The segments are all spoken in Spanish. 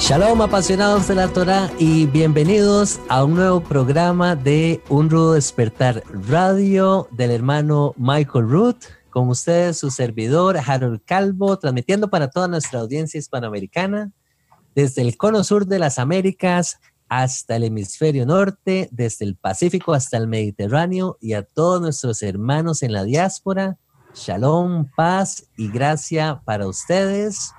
Shalom apasionados de la Torah y bienvenidos a un nuevo programa de Un Rudo Despertar Radio del hermano Michael Root. Con ustedes su servidor Harold Calvo, transmitiendo para toda nuestra audiencia hispanoamericana desde el cono sur de las Américas hasta el hemisferio norte, desde el Pacífico hasta el Mediterráneo y a todos nuestros hermanos en la diáspora. Shalom, paz y gracia para ustedes.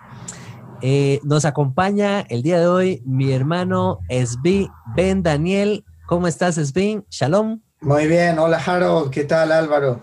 Eh, nos acompaña el día de hoy mi hermano Esbi Ben Daniel. ¿Cómo estás, Esbi? Shalom. Muy bien, hola Harold, ¿qué tal Álvaro?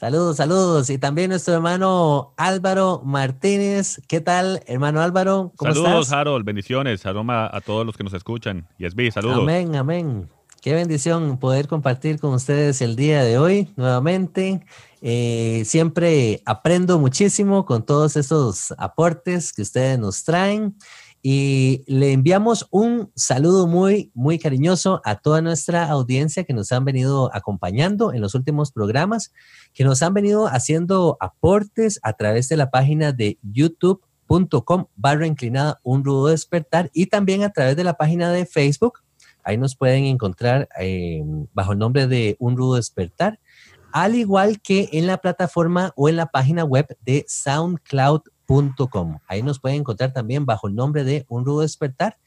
Saludos, saludos. Y también nuestro hermano Álvaro Martínez. ¿Qué tal, hermano Álvaro? ¿Cómo saludos, Harold. Bendiciones. Aroma a todos los que nos escuchan. Y Esbi, saludos. Amén, amén. Qué bendición poder compartir con ustedes el día de hoy nuevamente. Eh, siempre aprendo muchísimo con todos esos aportes que ustedes nos traen y le enviamos un saludo muy, muy cariñoso a toda nuestra audiencia que nos han venido acompañando en los últimos programas, que nos han venido haciendo aportes a través de la página de youtube.com barra inclinada un rudo despertar y también a través de la página de Facebook. Ahí nos pueden encontrar eh, bajo el nombre de Un Rudo Despertar al igual que en la plataforma o en la página web de soundcloud.com. Ahí nos pueden encontrar también bajo el nombre de Un Rudo Despertar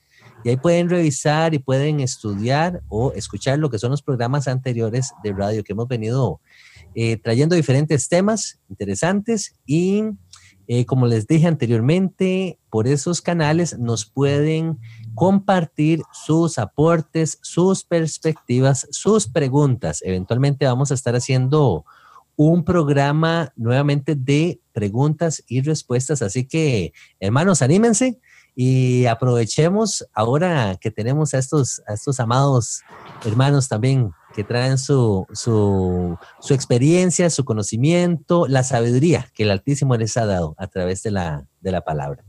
y ahí pueden revisar y pueden estudiar o escuchar lo que son los programas anteriores de radio que hemos venido eh, trayendo diferentes temas interesantes y eh, como les dije anteriormente, por esos canales nos pueden compartir sus aportes, sus perspectivas, sus preguntas. Eventualmente vamos a estar haciendo un programa nuevamente de preguntas y respuestas. Así que, hermanos, anímense y aprovechemos ahora que tenemos a estos, a estos amados hermanos también que traen su, su, su, experiencia, su conocimiento, la sabiduría que el Altísimo les ha dado a través de la, de la palabra.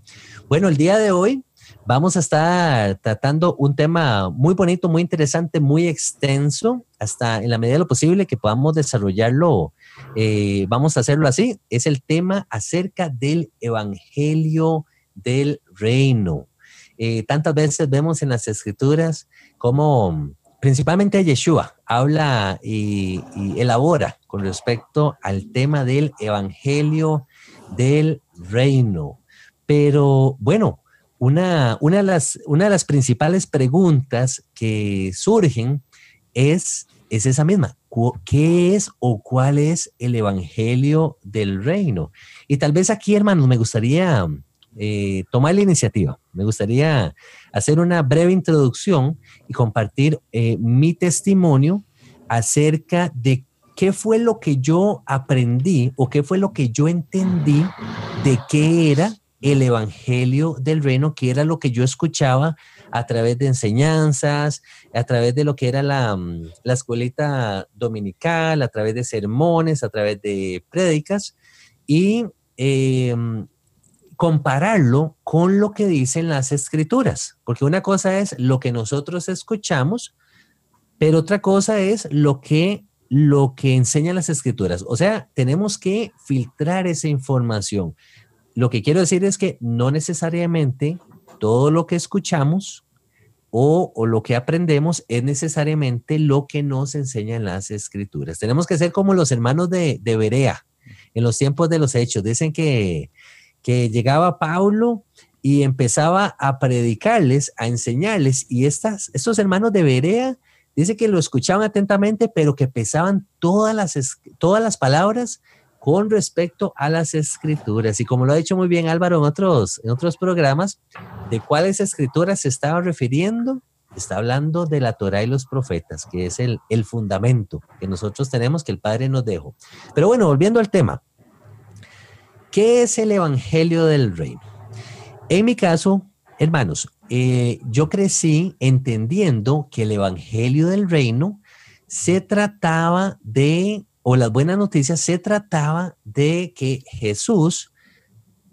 Bueno, el día de hoy vamos a estar tratando un tema muy bonito, muy interesante, muy extenso, hasta en la medida de lo posible que podamos desarrollarlo. Eh, vamos a hacerlo así. Es el tema acerca del Evangelio del Reino. Eh, tantas veces vemos en las escrituras cómo principalmente Yeshua habla y, elabora con respecto al tema del Evangelio del Reino. Pero bueno, una, una, de las, una de las principales preguntas que surgen es, es esa misma. ¿Qué es o cuál es el Evangelio del Reino? Y tal vez aquí, hermanos, me gustaría eh, tomar la iniciativa. Me gustaría hacer una breve introducción y compartir eh, mi testimonio acerca de qué fue lo que yo aprendí o qué fue lo que yo entendí de qué era el Evangelio del Reino, qué era lo que yo escuchaba a través de enseñanzas, a través de lo que era la, mm, la escuelita dominical, a través de sermones, a través de prédicas y eh, compararlo con lo que dicen las escrituras, porque una cosa es lo que nosotros escuchamos, pero otra cosa es lo que lo que enseñan las escrituras. O sea, tenemos que filtrar esa información. Lo que quiero decir es que no necesariamente todo lo que escuchamos o, o, lo que aprendemos es necesariamente lo que nos enseñan las escrituras. Tenemos que ser como los hermanos de, de Berea en los tiempos de los hechos. Dicen que que llegaba Pablo y empezaba a predicarles, a enseñarles, y estas, estos hermanos de Berea, dice que lo escuchaban atentamente, pero que pesaban todas las, todas las palabras con respecto a las escrituras. Y como lo ha dicho muy bien Álvaro en otros, en otros programas, ¿de cuáles escrituras se estaba refiriendo? Está hablando de la Torah y los profetas, que es el, el fundamento que nosotros tenemos, que el Padre nos dejó. Pero bueno, volviendo al tema, ¿Qué es el Evangelio del Reino? En mi caso, hermanos, eh, yo crecí entendiendo que el Evangelio del Reino se trataba de, o las buenas noticias, se trataba de que Jesús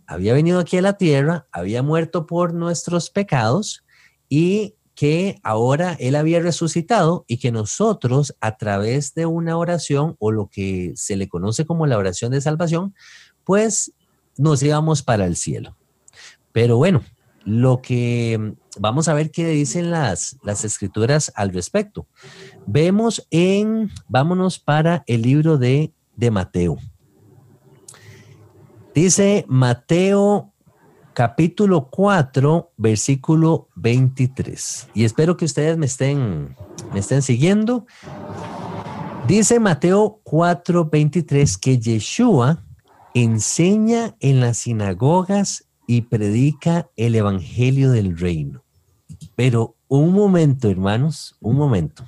había venido aquí a la tierra, había muerto por nuestros pecados y que ahora Él había resucitado y que nosotros a través de una oración o lo que se le conoce como la oración de salvación, pues nos íbamos para el cielo. Pero bueno, lo que vamos a ver qué dicen las, las escrituras al respecto. Vemos en, vámonos para el libro de, de Mateo. Dice Mateo capítulo 4, versículo 23. Y espero que ustedes me estén, me estén siguiendo. Dice Mateo 4, 23 que Yeshua enseña en las sinagogas y predica el evangelio del reino. Pero un momento, hermanos, un momento.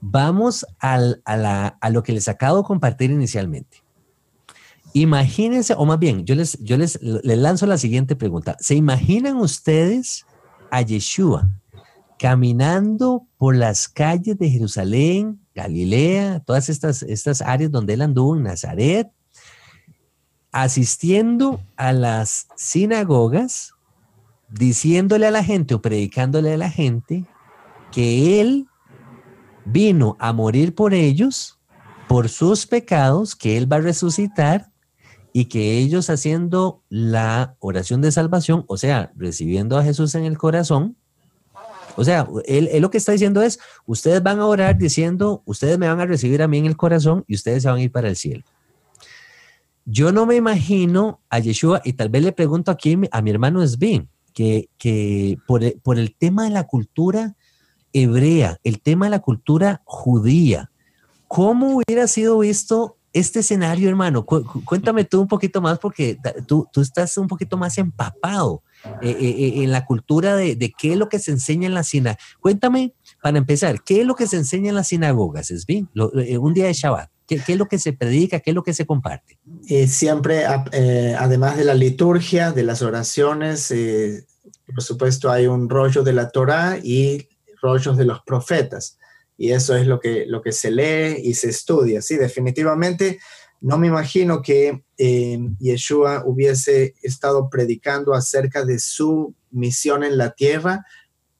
Vamos al, a, a lo que les acabo de compartir inicialmente. Imagínense, o más bien, yo les, yo les, les lanzo la siguiente pregunta. ¿Se imaginan ustedes a Yeshua caminando por las calles de Jerusalén, Galilea, todas estas, estas áreas donde él anduvo en Nazaret, asistiendo a las sinagogas, diciéndole a la gente o predicándole a la gente que él vino a morir por ellos, por sus pecados, que él va a resucitar y que ellos haciendo la oración de salvación, o sea, recibiendo a Jesús en el corazón, o sea, él, lo que está diciendo es, ustedes van a orar diciendo, ustedes me van a recibir a mí en el corazón y ustedes se van a ir para el cielo. Yo no me imagino a Yeshua, y tal vez le pregunto aquí a mi hermano Sven, que, que por, por el tema de la cultura hebrea, el tema de la cultura judía, ¿cómo hubiera sido visto este escenario, hermano, cuéntame tú un poquito más porque tú, tú estás un poquito más empapado eh, eh, eh, en la cultura de, qué es lo que se enseña en la sinagoga. Cuéntame, para empezar, ¿qué es lo que se enseña en las sinagogas? ¿Es un día de Shabbat. ¿Qué, ¿Qué, es lo que se predica? ¿Qué es lo que se comparte? siempre, además de la liturgia, de las oraciones, por supuesto hay un rollo de la Torah y rollos de los profetas y eso es lo que, lo que se lee y se estudia. Sí, definitivamente no me imagino que eh, Yeshua hubiese estado predicando acerca de su misión en la tierra,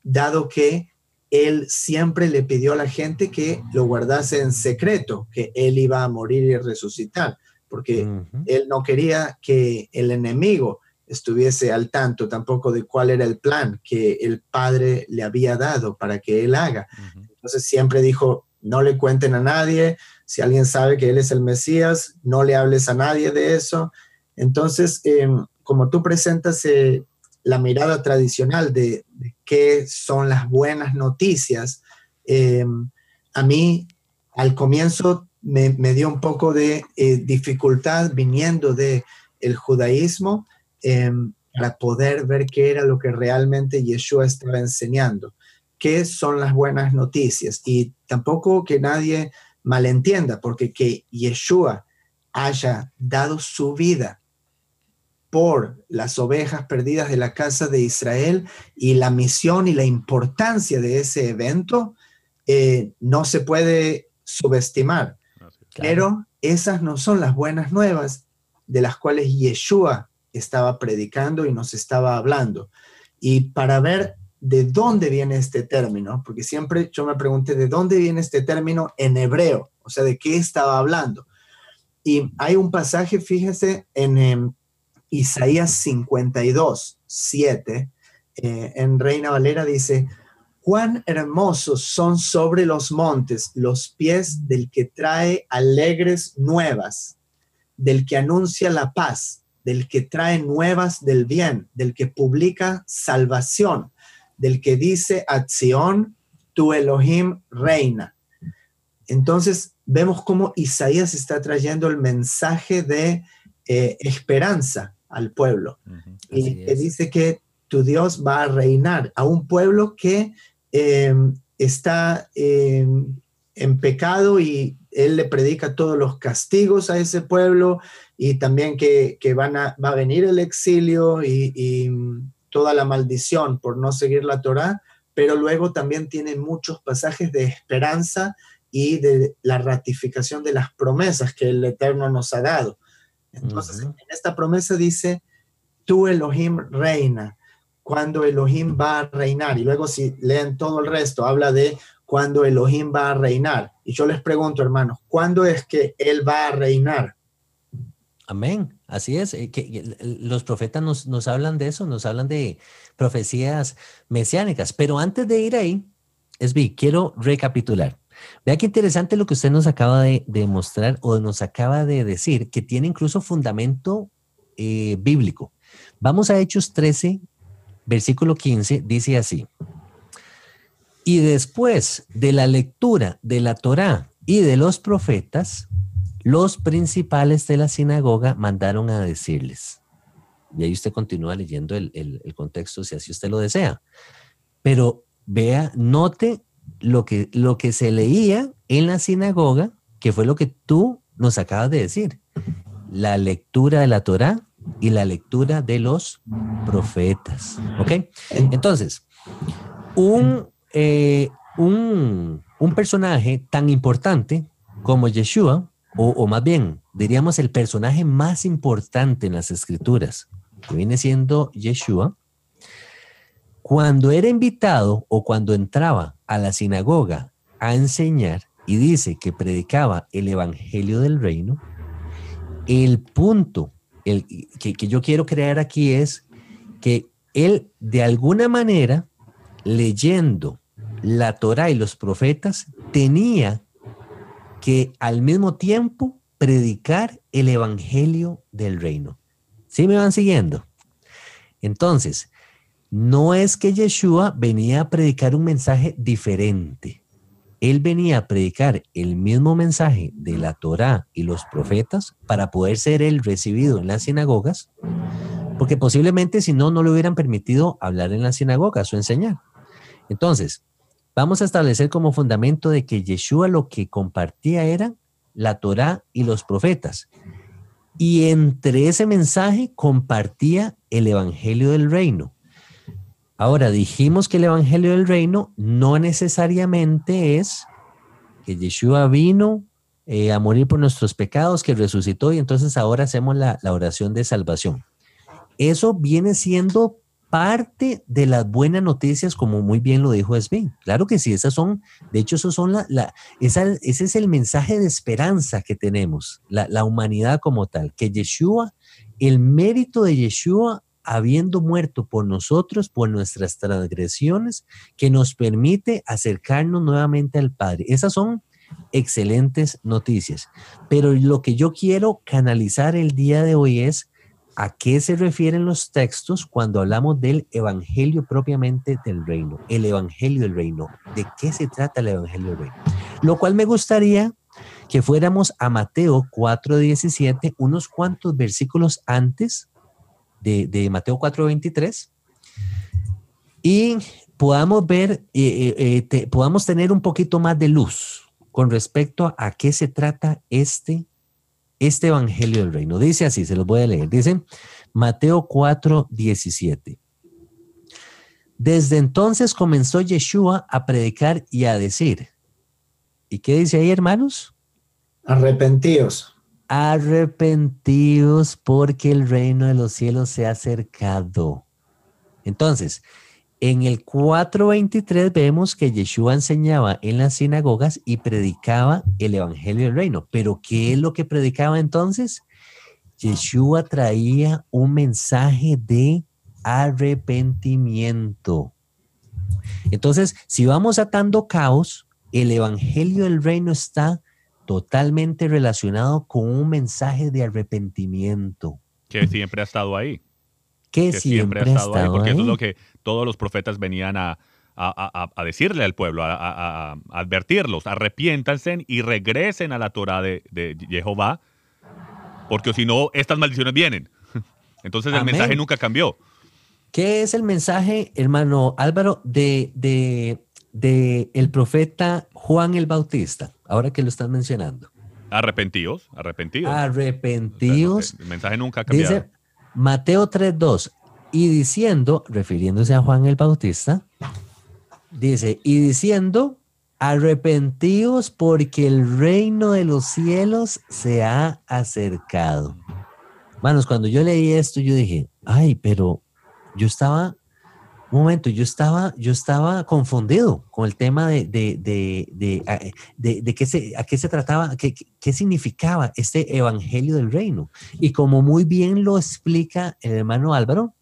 dado que él siempre le pidió a la gente que lo guardase en secreto, que él iba a morir y resucitar, porque él no quería que el enemigo estuviese al tanto tampoco de cuál era el plan que el Padre le había dado para que él haga. Entonces siempre dijo, no le cuenten a nadie, si alguien sabe que Él es el Mesías, no le hables a nadie de eso. Entonces, em, como tú presentas eh, la mirada tradicional de, qué son las buenas noticias, em, a mí al comienzo me, dio un poco de eh, dificultad viniendo de el judaísmo em, para poder ver qué era lo que realmente Yeshua estaba enseñando qué son las buenas noticias. Y tampoco que nadie malentienda, porque que Yeshua haya dado su vida por las ovejas perdidas de la casa de Israel y la misión y la importancia de ese evento eh, no se puede subestimar. Pero esas no son las buenas nuevas de las cuales Yeshua estaba predicando y nos estaba hablando. Y para ver de dónde viene este término, porque siempre yo me pregunté de dónde viene este término en hebreo, o sea, de qué estaba hablando. Y hay un pasaje, fíjese, en em, Isaías 52, 7, eh, en Reina Valera dice, cuán hermosos son sobre los montes los pies del que trae alegres nuevas, del que anuncia la paz, del que trae nuevas del bien, del que publica salvación del que dice acción, tu Elohim reina. Entonces vemos cómo Isaías está trayendo el mensaje de eh, esperanza al pueblo. Y que dice que tu Dios va a reinar a un pueblo que em, está em, en pecado y él le predica todos los castigos a ese pueblo y también que, van a, va a venir el exilio y toda la maldición por no seguir la Torá, pero luego también tiene muchos pasajes de esperanza y de la ratificación de las promesas que el Eterno nos ha dado. Entonces, en esta promesa dice, tú Elohim reina, cuando Elohim va a reinar. Y luego si leen todo el resto, habla de cuando Elohim va a reinar. Y yo les pregunto, hermanos, ¿cuándo es que Él va a reinar? Amén. Así es. Eh, que, los profetas nos, nos hablan de eso, nos hablan de profecías mesiánicas. Pero antes de ir ahí, Esbi, quiero recapitular. Vea qué interesante lo que usted nos acaba de, demostrar o nos acaba de decir, que tiene incluso fundamento eh, bíblico. Vamos a Hechos 13, versículo 15, dice así. Y después de la lectura de la Torá y de los profetas, los principales de la sinagoga mandaron a decirles. Y ahí usted continúa leyendo el, el contexto si así usted lo desea. Pero vea, note lo que, lo que se leía en la sinagoga, que fue lo que tú nos acabas de decir. La lectura de la Torá y la lectura de los profetas. ¿Ok? Entonces, un, eh, un, un personaje tan importante como Yeshua, o, o, más bien, diríamos el personaje más importante en las escrituras, que viene siendo Yeshua, cuando era invitado o cuando entraba a la sinagoga a enseñar y dice que predicaba el evangelio del reino, el punto que, que yo quiero crear aquí es que él de alguna manera, leyendo la Torah y los profetas, tenía que al mismo tiempo predicar el evangelio del reino. ¿Sí me van siguiendo? Entonces, no es que Yeshua venía a predicar un mensaje diferente. Él venía a predicar el mismo mensaje de la Torá y los profetas para poder ser él recibido en las sinagogas, porque posiblemente si no, no le hubieran permitido hablar en las sinagogas o enseñar. Entonces, vamos a establecer como fundamento de que Yeshua lo que compartía era la Torá y los profetas. Y entre ese mensaje compartía el Evangelio del Reino. Ahora, dijimos que el Evangelio del Reino no necesariamente es que Yeshua vino eh, a morir por nuestros pecados, que resucitó y entonces ahora hacemos la, oración de salvación. Eso viene siendo parte de las buenas noticias, como muy bien lo dijo Esbin. Claro que sí, esas son, de hecho, esos son la, la ese es el mensaje de esperanza que tenemos, la, la humanidad como tal, que Yeshua, el mérito de Yeshua habiendo muerto por nosotros, por nuestras transgresiones, que nos permite acercarnos nuevamente al Padre. Esas son excelentes noticias. Pero lo que yo quiero canalizar el día de hoy es a qué se refieren los textos cuando hablamos del Evangelio propiamente del reino, el Evangelio del reino. ¿De qué se trata el Evangelio del reino? Lo cual me gustaría que fuéramos a Mateo 4:17, unos cuantos versículos antes de, Mateo 4:23 y podamos ver, eh, eh, eh, podamos tener un poquito más de luz con respecto a, qué se trata este, este Evangelio del Reino. Dice así, se los voy a leer. Dice Mateo 4:17. Desde entonces comenzó Yeshua a predicar y a decir. ¿Y qué dice ahí, hermanos? Arrepentíos arrepentidos porque el reino de los cielos se ha acercado. Entonces, en el 4.23 vemos que Yeshua enseñaba en las sinagogas y predicaba el Evangelio del Reino. Pero ¿qué es lo que predicaba entonces? Yeshua traía un mensaje de arrepentimiento. Entonces, si vamos atando caos, el Evangelio del Reino está totalmente relacionado con un mensaje de arrepentimiento. Que siempre ha estado ahí. Que, siempre, ha estado, ahí. Porque eso es lo que todos los profetas venían a, decirle al pueblo, a, advertirlos, arrepiéntanse y regresen a la Torah de, Jehová, porque si no, estas maldiciones vienen. Entonces el mensaje nunca cambió. ¿Qué es el mensaje, hermano Álvaro, de, de el profeta Juan el Bautista, ahora que lo están mencionando. Arrepentidos, arrepentidos. Arrepentidos. El mensaje nunca ha cambiado. Dice Mateo 3.2, y diciendo, refiriéndose a Juan el Bautista, dice, y diciendo, arrepentíos porque el reino de los cielos se ha acercado. Manos, cuando yo leí esto, yo dije, ay, pero yo estaba, un momento, yo estaba, yo estaba confundido con el tema de, de, de, de, qué se, a qué se trataba, qué, qué significaba este evangelio del reino. Y como muy bien lo explica el hermano Álvaro,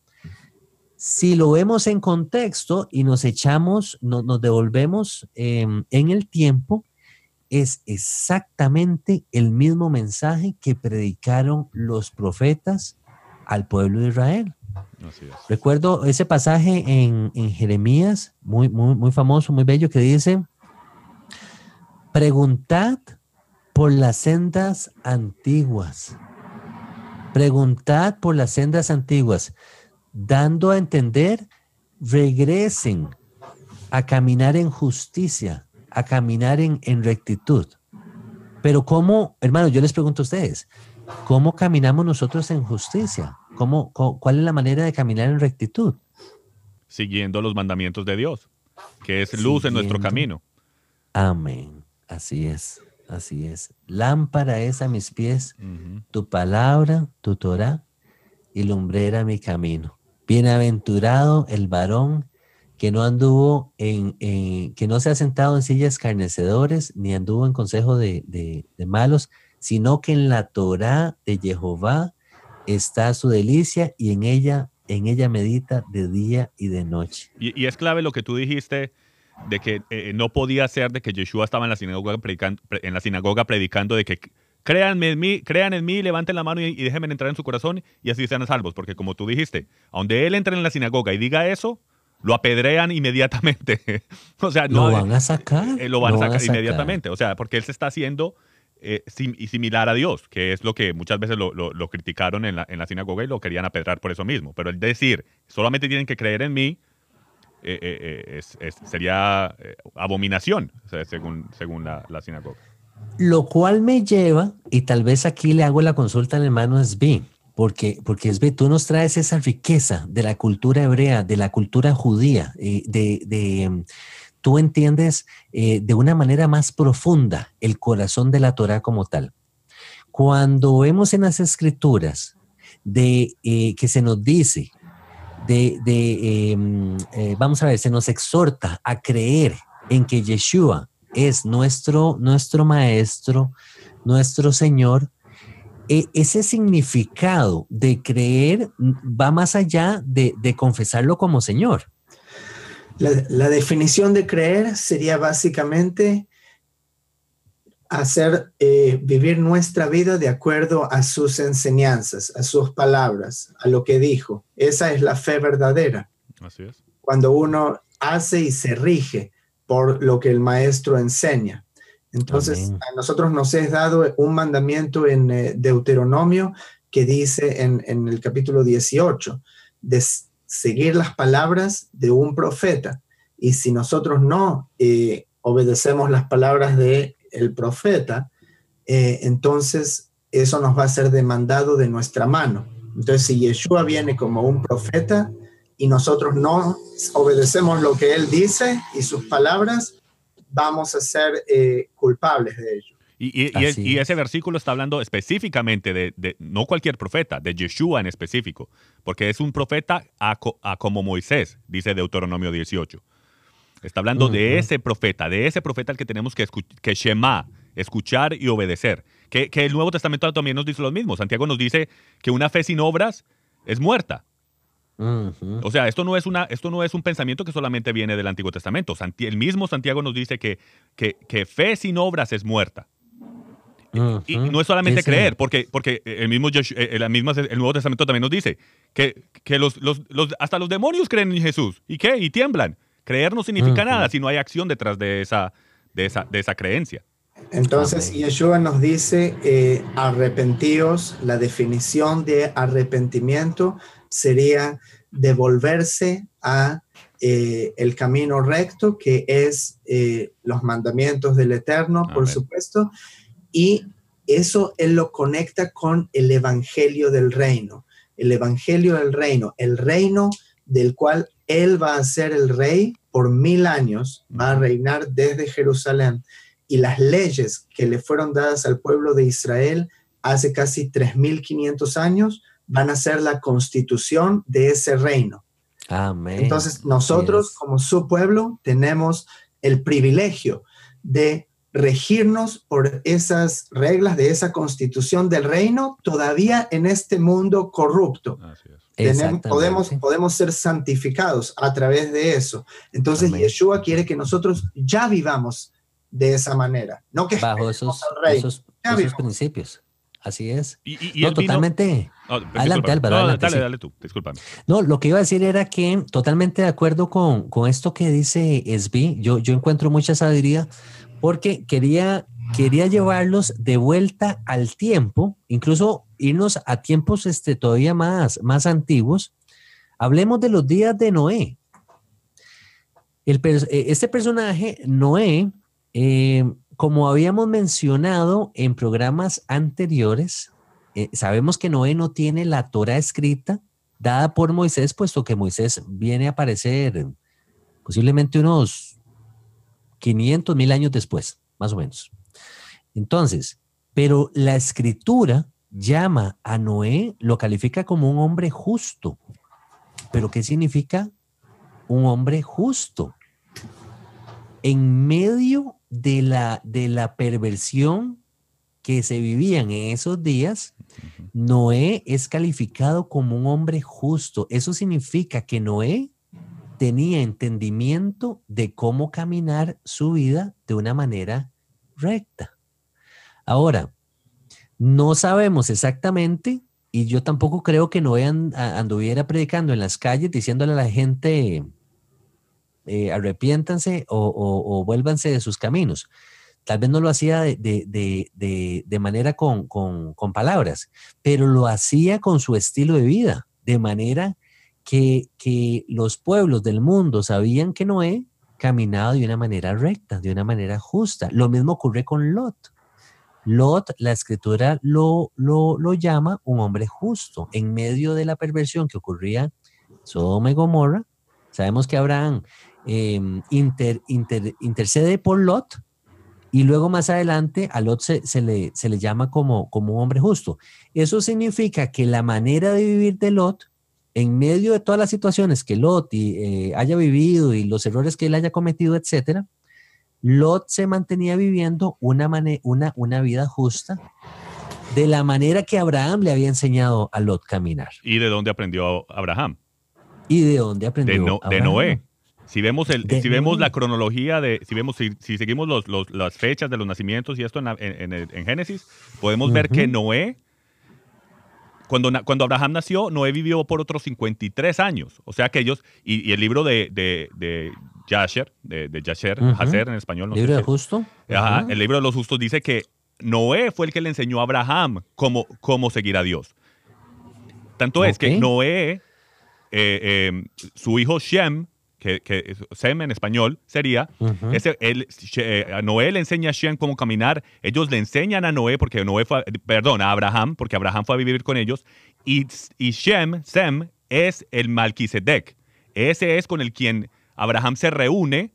si lo vemos en contexto y nos echamos, nos devolvemos em, en el tiempo, es exactamente el mismo mensaje que predicaron los profetas al pueblo de Israel. Recuerdo ese pasaje en, Jeremías, muy, muy, muy famoso, muy bello, que dice, preguntad por las sendas antiguas. Preguntad por las sendas antiguas, dando a entender, regresen a caminar en justicia, a caminar en, rectitud. Pero ¿cómo, hermanos, yo les pregunto a ustedes, ¿cómo caminamos nosotros en justicia? ¿Cómo, cuál es la manera de caminar en rectitud? Siguiendo los mandamientos de Dios, que es luz en nuestro camino. Amén. Así es, así es. Lámpara es a mis pies, tu palabra, tu Torah, y lumbrera mi camino. Bienaventurado el varón que no anduvo en, que no se ha sentado en sillas carnecedores, ni anduvo en consejo de, malos, sino que en la Torah de Jehová está su delicia y en ella, en ella medita de día y de noche. Y, es clave lo que tú dijiste de que eh, no podía ser de que Yeshua estaba en la sinagoga predicando, en la sinagoga predicando de que créanme en mí, crean en mí, levanten la mano y, y déjenme entrar en su corazón y así sean salvos, porque como tú dijiste, donde él entre en la sinagoga y diga eso, lo apedrean inmediatamente. o sea, no, lo van a sacar. Eh, lo van a sacar, inmediatamente. O sea, porque él se está haciendo eh, similar a Dios, que es lo que muchas veces lo, criticaron en la, sinagoga y lo querían apedrar por eso mismo. Pero el decir, solamente tienen que creer en mí, eh, sería abominación, según, según la, sinagoga. Lo cual me lleva, y tal vez aquí le hago la consulta al hermano Sbi porque, porque es, tú nos traes esa riqueza de la cultura hebrea, de la cultura judía, eh, de, de, tú entiendes eh, de una manera más profunda el corazón de la Torah como tal. Cuando vemos en las escrituras de eh, que se nos dice, de, de mm, vamos a ver, se nos exhorta a creer en que Yeshua es nuestro, nuestro maestro, nuestro Señor, e, ese significado de creer va más allá de, confesarlo como Señor. La, definición de creer sería básicamente hacer eh, vivir nuestra vida de acuerdo a sus enseñanzas, a sus palabras, a lo que dijo. Esa es la fe verdadera. Así es. Cuando uno hace y se rige por lo que el maestro enseña. Entonces, a nosotros nos es dado un mandamiento en eh, Deuteronomio que dice en, el capítulo 18, de seguir las palabras de un profeta. Y si nosotros no eh, obedecemos las palabras del el profeta, eh, entonces eso nos va a ser demandado de nuestra mano. Entonces, si Yeshua viene como un profeta y nosotros no obedecemos lo que él dice y sus palabras, vamos a ser eh, culpables de ello. Y, ese versículo está hablando específicamente de, no cualquier profeta, de Yeshua en específico, porque es un profeta a, como Moisés, dice Deuteronomio 18. Está hablando de ese profeta, de ese profeta al que tenemos que, que Shema, escuchar y obedecer. Que, que el Nuevo Testamento también nos dice lo mismo. Santiago nos dice que una fe sin obras es muerta. O sea, esto no, es una, esto no es un pensamiento que solamente viene del Antiguo Testamento. el mismo Santiago nos dice que, que, fe sin obras es muerta. Y no es solamente creer, porque, porque el, mismo eh, el, el Nuevo Testamento también nos dice que, los, hasta los demonios creen en Jesús. ¿Y qué? Y tiemblan. Creer no significa nada si no hay acción detrás de esa, de esa, de esa creencia. Entonces, Yeshua nos dice, eh, arrepentíos, la definición de arrepentimiento sería devolverse a eh, el camino recto, que es eh, los mandamientos del Eterno, por supuesto, y eso él lo conecta con el Evangelio del Reino, el Evangelio del Reino, el reino del cual Él va a ser el rey por mil años, va a reinar desde Jerusalén y las leyes que le fueron dadas al pueblo de Israel hace casi 3.500 años van a ser la constitución de ese reino. Amén. Entonces nosotros como su pueblo tenemos el privilegio de regirnos por esas reglas de esa constitución del reino todavía en este mundo corrupto. podemos, podemos ser santificados a través de eso. Entonces Yeshua quiere que nosotros ya vivamos de esa manera, no que bajo esos, esos, principios. Así es. no, totalmente. adelante, Álvaro. dale, dale tú, discúlpame. No, lo que iba a decir era que totalmente de acuerdo con, con esto que dice Esbi, yo, yo encuentro mucha sabiduría porque quería, quería llevarlos de vuelta al tiempo, incluso irnos a tiempos este, todavía más, más antiguos. Hablemos de los días de Noé. Eh, este personaje, Noé, eh, como habíamos mencionado en programas anteriores, eh, sabemos que Noé no tiene la Torah escrita dada por Moisés, puesto que Moisés viene a aparecer posiblemente unos 500 mil años después, más o menos. Entonces, pero la escritura llama a Noé, lo califica como un hombre justo. ¿Pero qué significa un hombre justo? En medio de la, de la perversión que se vivían en esos días, Noé es calificado como un hombre justo. Eso significa que Noé tenía entendimiento de cómo caminar su vida de una manera recta. Ahora, no sabemos exactamente, y yo tampoco creo que Noé anduviera predicando en las calles diciéndole a la gente, eh, arrepiéntanse o, vuélvanse de sus caminos. Tal vez no lo hacía de, manera con, con palabras, pero lo hacía con su estilo de vida, de manera que, los pueblos del mundo sabían que Noé caminaba de una manera recta, de una manera justa. Lo mismo ocurre con Lot. Lot, la escritura lo, lo, llama un hombre justo. En medio de la perversión que ocurría Sodoma y Gomorra, sabemos que Abraham em, intercede por Lot y luego más adelante a Lot se, le, se le, llama como, como un hombre justo. Eso significa que la manera de vivir de Lot en medio de todas las situaciones que Lot eh, haya vivido y los errores que él haya cometido, etcétera, Lot se mantenía viviendo una, una, una vida justa de la manera que Abraham le había enseñado a Lot caminar. ¿Y de dónde aprendió Abraham? ¿Y de dónde aprendió? De, de Noé. Si vemos, el, si vemos la cronología de, si vemos, si, seguimos las fechas de los nacimientos y esto en, Génesis, podemos ver que Noé cuando, cuando Abraham nació, Noé vivió por otros 53 años. O sea que ellos, y, el libro de, de, de Yasher, de, de Yasher, en español. ¿El libro de justo? Ajá, el libro de los justos dice que Noé fue el que le enseñó a Abraham cómo, cómo seguir a Dios. Tanto es que Noé, eh, em, su hijo Shem, que, Sem en español sería, ese, él, eh, Noé le enseña a Shem cómo caminar, ellos le enseñan a Noé, porque Noé fue, perdón, a Abraham, porque Abraham fue a vivir con ellos, y, y Shem, Sem, es el Malquisedec. Ese es con el quien Abraham se reúne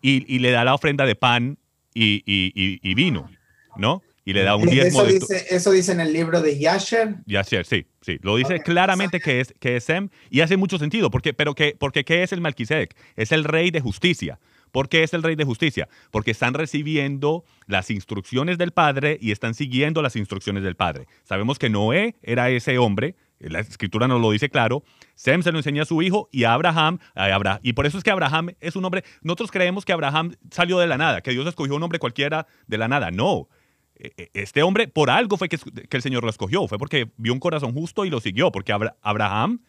y, le da la ofrenda de pan y, y vino, ¿no? y le da un diezmo. Eso, dice, eso dice en el libro de Yasher. Yasher, sí, sí. Lo dice claramente que es, que es Sem y hace mucho sentido. Porque, pero que, porque ¿qué es el Melquisedec? Es el rey de justicia. ¿Por qué es el rey de justicia? Porque están recibiendo las instrucciones del Padre y están siguiendo las instrucciones del Padre. Sabemos que Noé era ese hombre, la escritura nos lo dice claro. Sem se lo enseña a su hijo y a Abraham, a Abraham. Y por eso es que Abraham es un hombre. Nosotros creemos que Abraham salió de la nada, que Dios escogió un hombre cualquiera de la nada. No. E, e, este hombre, por algo fue que, el Señor lo escogió, fue porque vio un corazón justo y lo siguió, porque Abraham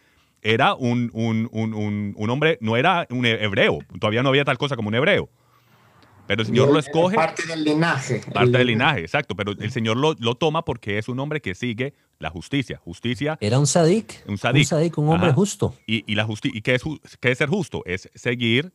era un, hombre, no era un hebreo, todavía no había tal cosa como un hebreo. Pero el Señor lo escoge. Parte del linaje. Parte del linaje, exacto. Pero el Señor lo, toma porque es un hombre que sigue la justicia. Justicia. Era un sadik. Un sadik. Un un hombre justo. Y, la justi y ¿qué, es, ¿qué es ser justo? Es seguir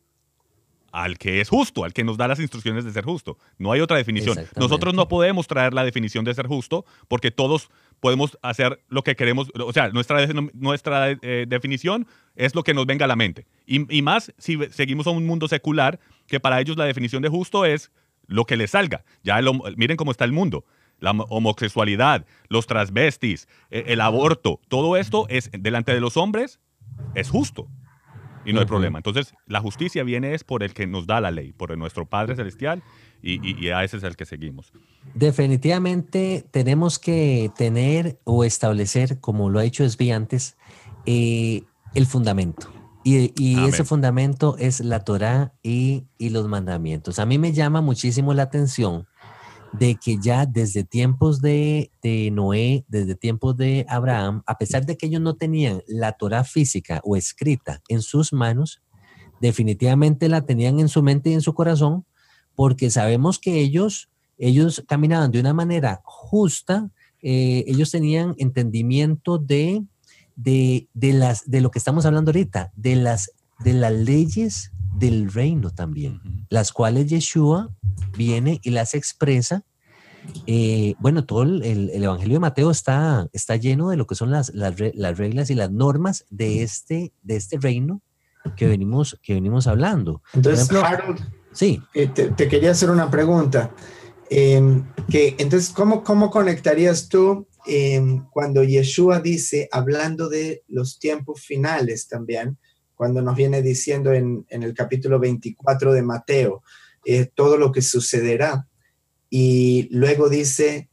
al que es justo, al que nos da las instrucciones de ser justo. No hay otra definición. Nosotros no podemos traer la definición de ser justo porque todos podemos hacer lo que queremos. O sea, nuestra, nuestra eh, definición es lo que nos venga a la mente. Y, más si seguimos a un mundo secular que para ellos la definición de justo es lo que les salga. Ya miren cómo está el mundo. La homosexualidad, los transvestis, e, el aborto, todo esto es delante de los hombres es justo y no hay problema. Entonces, la justicia viene es por el que nos da la ley, por nuestro Padre Celestial, y, a ese es el que seguimos. Definitivamente tenemos que tener o establecer, como lo ha hecho Esbi antes, eh, el fundamento. Y, ese fundamento es la Torah y, y, los mandamientos. A mí me llama muchísimo la atención de que ya desde tiempos de, Noé, desde tiempos de Abraham, a pesar de que ellos no tenían la Torah física o escrita en sus manos, definitivamente la tenían en su mente y en su corazón, porque sabemos que ellos, ellos caminaban de una manera justa, eh, ellos tenían entendimiento de, de, las, de lo que estamos hablando ahorita, de las, de las leyes del reino también, las cuales Yeshua viene y las expresa. Eh, bueno, todo el, Evangelio de Mateo está, está lleno de lo que son las, las, reglas y las normas de este, de este reino que venimos, que venimos hablando. Entonces, Harold, sí. Eh, te, quería hacer una pregunta. Em, que, entonces, ¿cómo, ¿cómo conectarías tú em, cuando Yeshua dice, hablando de los tiempos finales también, cuando nos viene diciendo en, el capítulo 24 de Mateo, eh, todo lo que sucederá. Y luego dice,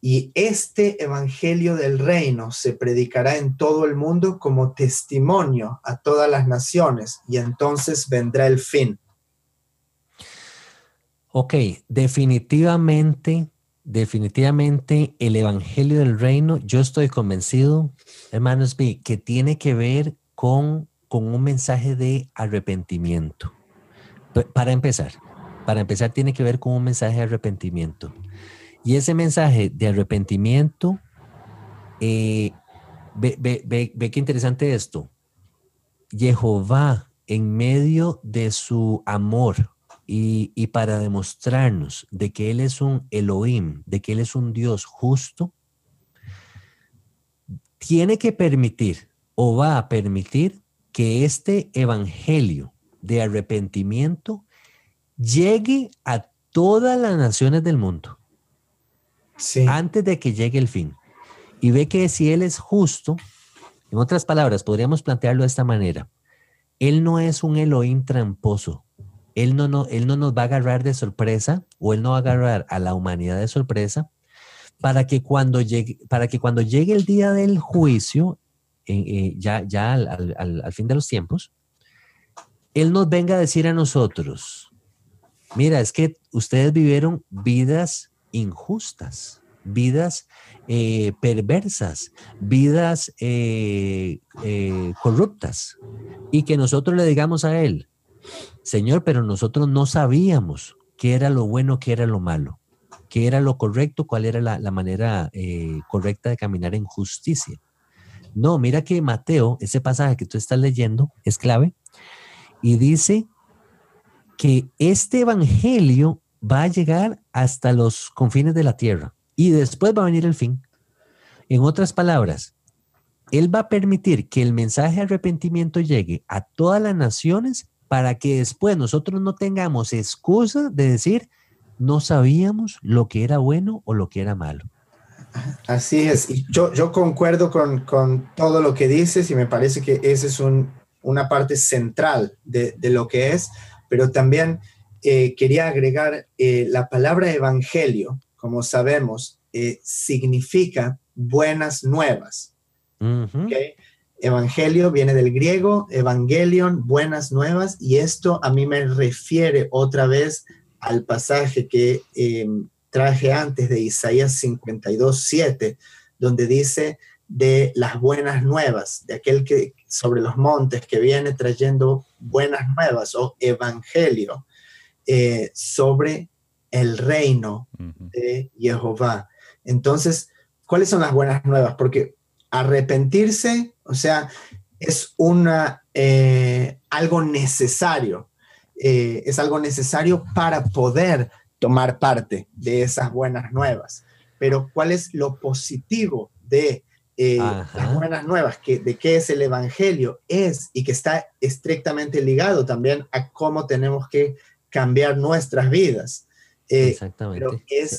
y este evangelio del reino se predicará en todo el mundo como testimonio a todas las naciones, y entonces vendrá el fin. Ok, definitivamente, definitivamente el evangelio del reino, yo estoy convencido, hermanos, que tiene que ver con, con un mensaje de arrepentimiento. Para empezar, para empezar, tiene que ver con un mensaje de arrepentimiento. Y ese mensaje de arrepentimiento, eh, ve, ve, qué interesante esto. Jehová, en medio de su amor y, y, para demostrarnos de que Él es un Elohim, de que Él es un Dios justo, tiene que permitir o va a permitir que este evangelio de arrepentimiento llegue a todas las naciones del mundo antes de que llegue el fin. Y ve que si Él es justo, en otras palabras, podríamos plantearlo de esta manera. Él no es un Elohim tramposo. Él no, no, él no nos va a agarrar de sorpresa o Él no va a agarrar a la humanidad de sorpresa para que cuando llegue, para que cuando llegue el día del juicio, eh, eh, ya, ya al, al fin de los tiempos, Él nos venga a decir a nosotros, Mira, es que ustedes vivieron vidas injustas, vidas eh, perversas, vidas eh, eh, corruptas, y que nosotros le digamos a Él, Señor, pero nosotros no sabíamos qué era lo bueno, qué era lo malo, qué era lo correcto, cuál era la, la manera correcta de caminar en justicia. No, mira que Mateo, ese pasaje que tú estás leyendo, es clave, y dice que este evangelio va a llegar hasta los confines de la tierra y después va a venir el fin. En otras palabras, Él va a permitir que el mensaje de arrepentimiento llegue a todas las naciones para que después nosotros no tengamos excusa de decir, no sabíamos lo que era bueno o lo que era malo. Así es, y yo, yo concuerdo con, con, todo lo que dices y me parece que esa es un, una parte central de, de, lo que es, pero también eh, quería agregar eh, la palabra evangelio, como sabemos, eh, significa buenas nuevas. Evangelio viene del griego, evangelion, buenas nuevas, y esto a mí me refiere otra vez al pasaje que traje antes de Isaías 52, 7, donde dice de las buenas nuevas, de aquel que sobre los montes que viene trayendo buenas nuevas o evangelio eh, sobre el reino de Jehová. Entonces, ¿cuáles son las buenas nuevas? Porque arrepentirse, o sea, es una, eh, algo necesario. eh, es algo necesario para poder tomar parte de esas buenas nuevas. Pero ¿cuál es lo positivo de eh, las buenas nuevas? Que, ¿De qué es el Evangelio? Es y que está estrictamente ligado también a cómo tenemos que cambiar nuestras vidas. Eh, Exactamente.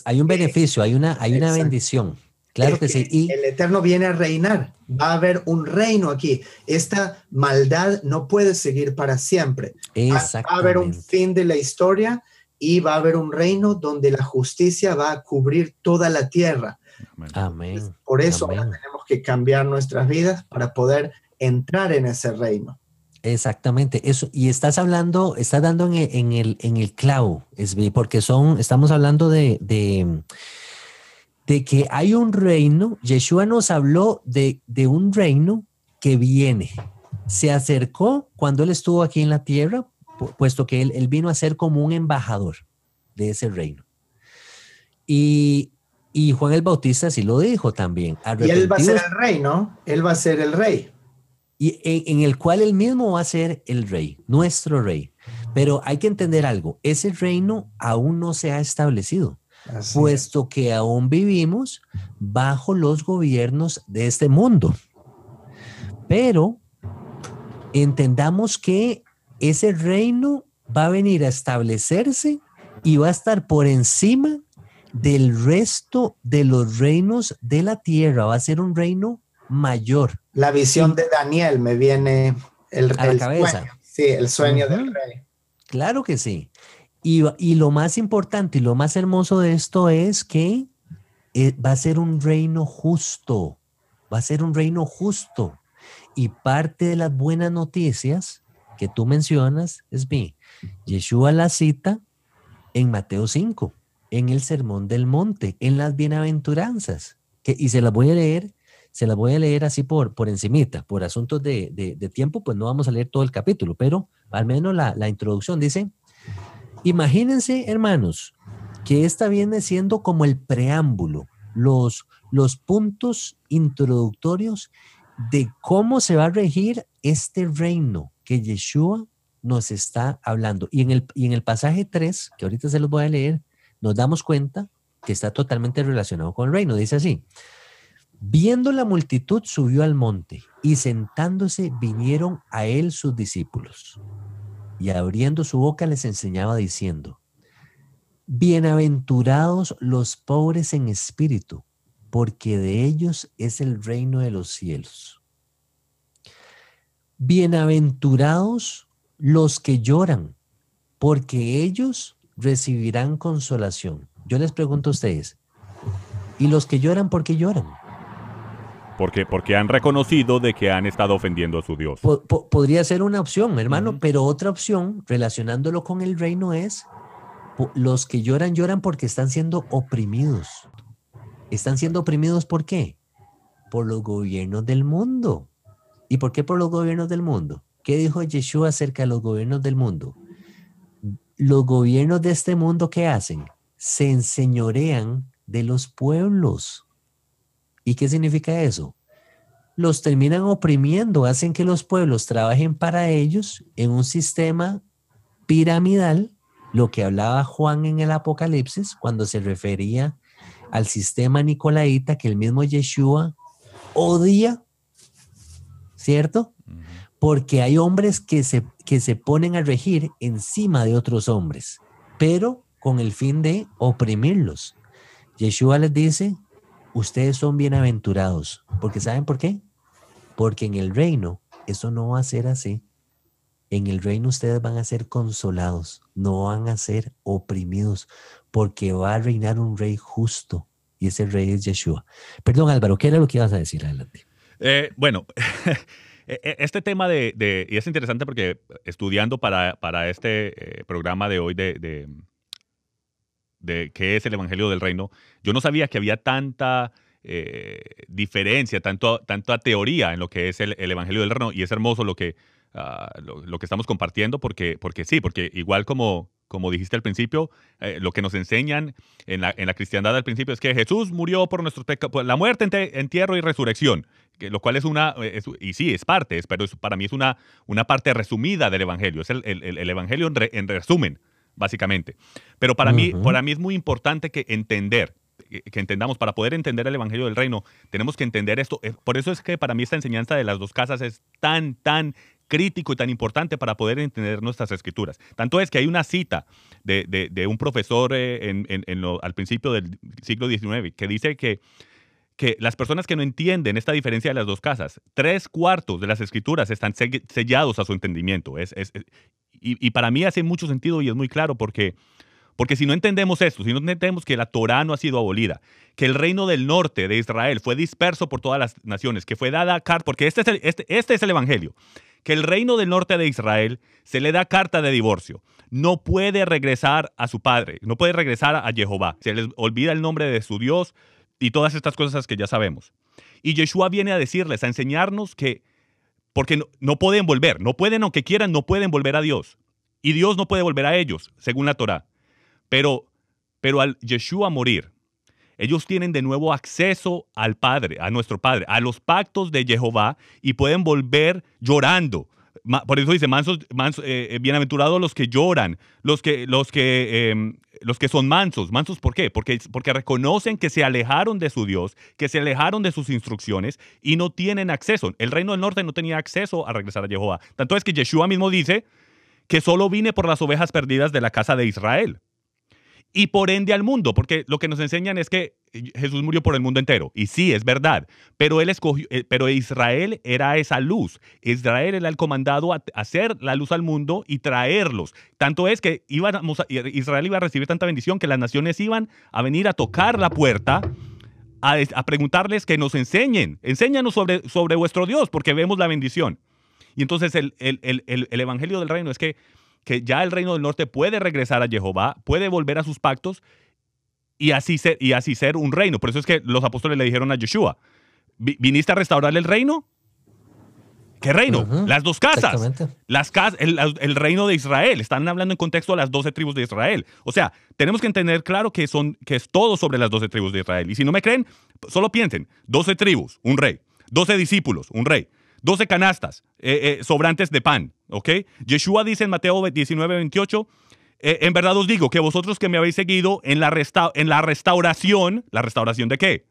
hay un beneficio, hay una, hay una bendición. Claro que, sí. Y el Eterno viene a reinar. Va a haber un reino aquí. Esta maldad no puede seguir para siempre. Va a haber un fin de la historia y va a haber un reino donde la justicia va a cubrir toda la tierra. Amén. Por eso tenemos que cambiar nuestras vidas para poder entrar en ese reino. Exactamente, eso. Y estás hablando, estás dando en el, en el, clavo, es, porque son, estamos hablando de, de, que hay un reino, Yeshua nos habló de, de un reino que viene. Se acercó cuando él estuvo aquí en la tierra puesto que él, vino a ser como un embajador de ese reino. Y, Juan el Bautista sí lo dijo también. Y él va a ser el rey, ¿no? Él va a ser el rey. Y en, el cual él mismo va a ser el rey, nuestro rey. Pero hay que entender algo, ese reino aún no se ha establecido, puesto que aún vivimos bajo los gobiernos de este mundo. Pero entendamos que ese reino va a venir a establecerse y va a estar por encima del resto de los reinos de la tierra. Va a ser un reino mayor. La visión de Daniel me viene el, a la cabeza. Sueño. Sí, el sueño del rey. Claro que sí. Y, y, lo más importante y lo más hermoso de esto es que eh, va a ser un reino justo. Va a ser un reino justo. Y parte de las buenas noticias que tú mencionas es mi. Yeshua la cita en Mateo 5, en el Sermón del Monte, en las bienaventuranzas, que, y se las voy a leer, se las voy a leer así por, por encimita, por asuntos de, de, tiempo, pues no vamos a leer todo el capítulo, pero al menos la, la introducción dice, imagínense hermanos, que esta viene siendo como el preámbulo, los, los puntos introductorios de cómo se va a regir este reino que Yeshua nos está hablando. Y en el, y en el pasaje 3, que ahorita se los voy a leer, nos damos cuenta que está totalmente relacionado con el reino. Dice así, viendo la multitud subió al monte y sentándose vinieron a él sus discípulos. Y abriendo su boca les enseñaba diciendo, bienaventurados los pobres en espíritu, porque de ellos es el reino de los cielos. Bienaventurados los que lloran, porque ellos recibirán consolación. Yo les pregunto a ustedes, ¿y los que lloran por qué lloran? Porque, porque han reconocido de que han estado ofendiendo a su Dios. podría ser una opción, hermano, pero otra opción, relacionándolo con el reino, es los que lloran, lloran porque están siendo oprimidos. ¿Están siendo oprimidos por qué? Por los gobiernos del mundo. ¿Y por qué por los gobiernos del mundo? ¿Qué dijo Yeshua acerca de los gobiernos del mundo? Los gobiernos de este mundo, ¿qué hacen? Se enseñorean de los pueblos. ¿Y qué significa eso? Los terminan oprimiendo, hacen que los pueblos trabajen para ellos en un sistema piramidal, lo que hablaba Juan en el Apocalipsis cuando se refería al sistema nicolaita que el mismo Yeshua odia ¿cierto? Porque hay hombres que se, que se ponen a regir encima de otros hombres, pero con el fin de oprimirlos. Yeshua les dice, ustedes son bienaventurados, porque ¿saben por qué? Porque en el reino eso no va a ser así. En el reino ustedes van a ser consolados, no van a ser oprimidos, porque va a reinar un rey justo, y ese rey es Yeshua. Perdón Álvaro, ¿qué era lo que ibas a decir? Adelante. Eh, bueno, e, e, este tema de, y es interesante porque estudiando para, para este eh, programa de hoy de, de, qué es el Evangelio del Reino, yo no sabía que había tanta eh, diferencia, tanto, tanta teoría en lo que es el, Evangelio del Reino y es hermoso lo que, ah, lo, que estamos compartiendo porque, porque sí, porque igual como, como dijiste al principio, eh, lo que nos enseñan en la, en la, cristiandad al principio es que Jesús murió por nuestros pecados, la muerte, entierro y resurrección. Lo cual es una, y sí, es parte, pero para mí es una, una parte resumida del Evangelio, es el, el, Evangelio en, resumen, básicamente. Pero para, mí, para mí es muy importante que entender, que entendamos, para poder entender el Evangelio del Reino, tenemos que entender esto. Eh, por eso es que para mí esta enseñanza de las dos casas es tan, tan crítico y tan importante para poder entender nuestras escrituras. Tanto es que hay una cita de, un profesor eh, en, al principio del siglo XIX que dice que, que las personas que no entienden esta diferencia de las dos casas, tres cuartos de las escrituras están sellados a su entendimiento. Es, y, y, para mí hace mucho sentido y es muy claro porque porque si no entendemos esto, si no entendemos que la Torá no ha sido abolida, que el reino del norte de Israel fue disperso por todas las naciones, que fue dada carta, porque este es, el, este, este es el Evangelio, que el reino del norte de Israel se le da carta de divorcio. No puede regresar a su padre, no puede regresar a Jehová. Se les olvida el nombre de su Dios y todas estas cosas que ya sabemos. Y Yeshua viene a decirles, a enseñarnos que, porque no, no pueden volver, no pueden, aunque quieran, no pueden volver a Dios. Y Dios no puede volver a ellos, según la Torah. Pero, pero al Yeshua morir, ellos tienen de nuevo acceso al Padre, a nuestro Padre, a los pactos de Jehová y pueden volver llorando. Por eso dice, mansos, eh, eh, bienaventurados los que lloran, los que, los, que, em, los que son mansos. ¿Mansos por qué? Porque, porque reconocen que se alejaron de su Dios, que se alejaron de sus instrucciones y no tienen acceso. El reino del norte no tenía acceso a regresar a Jehová. Tanto es que Yeshua mismo dice que solo vine por las ovejas perdidas de la casa de Israel y por ende al mundo, porque lo que nos enseñan es que Jesús murió por el mundo entero. Y sí, es verdad, pero él escogió, eh, pero Israel era esa luz. Israel era el comandado a hacer la luz al mundo y traerlos. Tanto es que Israel iba a recibir tanta bendición que las naciones iban a venir a tocar la puerta. A, preguntarles que nos enseñen, enséñanos sobre, vuestro Dios, porque vemos la bendición. Y entonces el, el, el, el Evangelio del Reino es que ya el reino del norte puede regresar a Jehová, puede volver a sus pactos y así ser, y así ser un reino. Por eso es que los apóstoles le dijeron a Yeshua, ¿viniste a restaurar el reino? ¿Qué reino? las dos casas. Las casas el, reino de Israel. Están hablando en contexto de las doce tribus de Israel. O sea, tenemos que entender claro que, son, que es todo sobre las doce tribus de Israel. Y si no me creen, solo piensen. Doce tribus, un rey. Doce discípulos, un rey. 12 canastas eh, eh, sobrantes de pan, ¿ok? Yeshua dice en Mateo 19, 28, eh, en verdad os digo que vosotros que me habéis seguido en la, en la restauración, ¿la restauración de qué?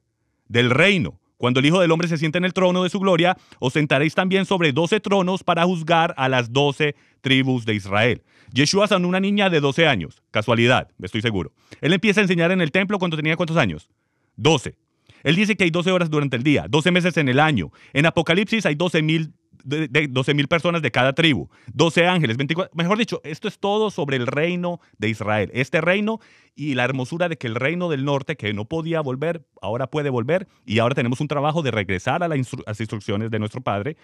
Del reino. Cuando el Hijo del Hombre se siente en el trono de su gloria, os sentaréis también sobre 12 tronos para juzgar a las 12 tribus de Israel. Yeshua sanó una niña de 12 años, casualidad, estoy seguro. Él empieza a enseñar en el templo cuando tenía cuántos años? 12. Él dice que hay 12 horas durante el día, 12 meses en el año. En Apocalipsis hay 12 mil de, personas de cada tribu, 12 ángeles, 24, mejor dicho, esto es todo sobre el reino de Israel. Este reino y la hermosura de que el reino del norte, que no podía volver, ahora puede volver y ahora tenemos un trabajo de regresar a, las instrucciones de nuestro Padre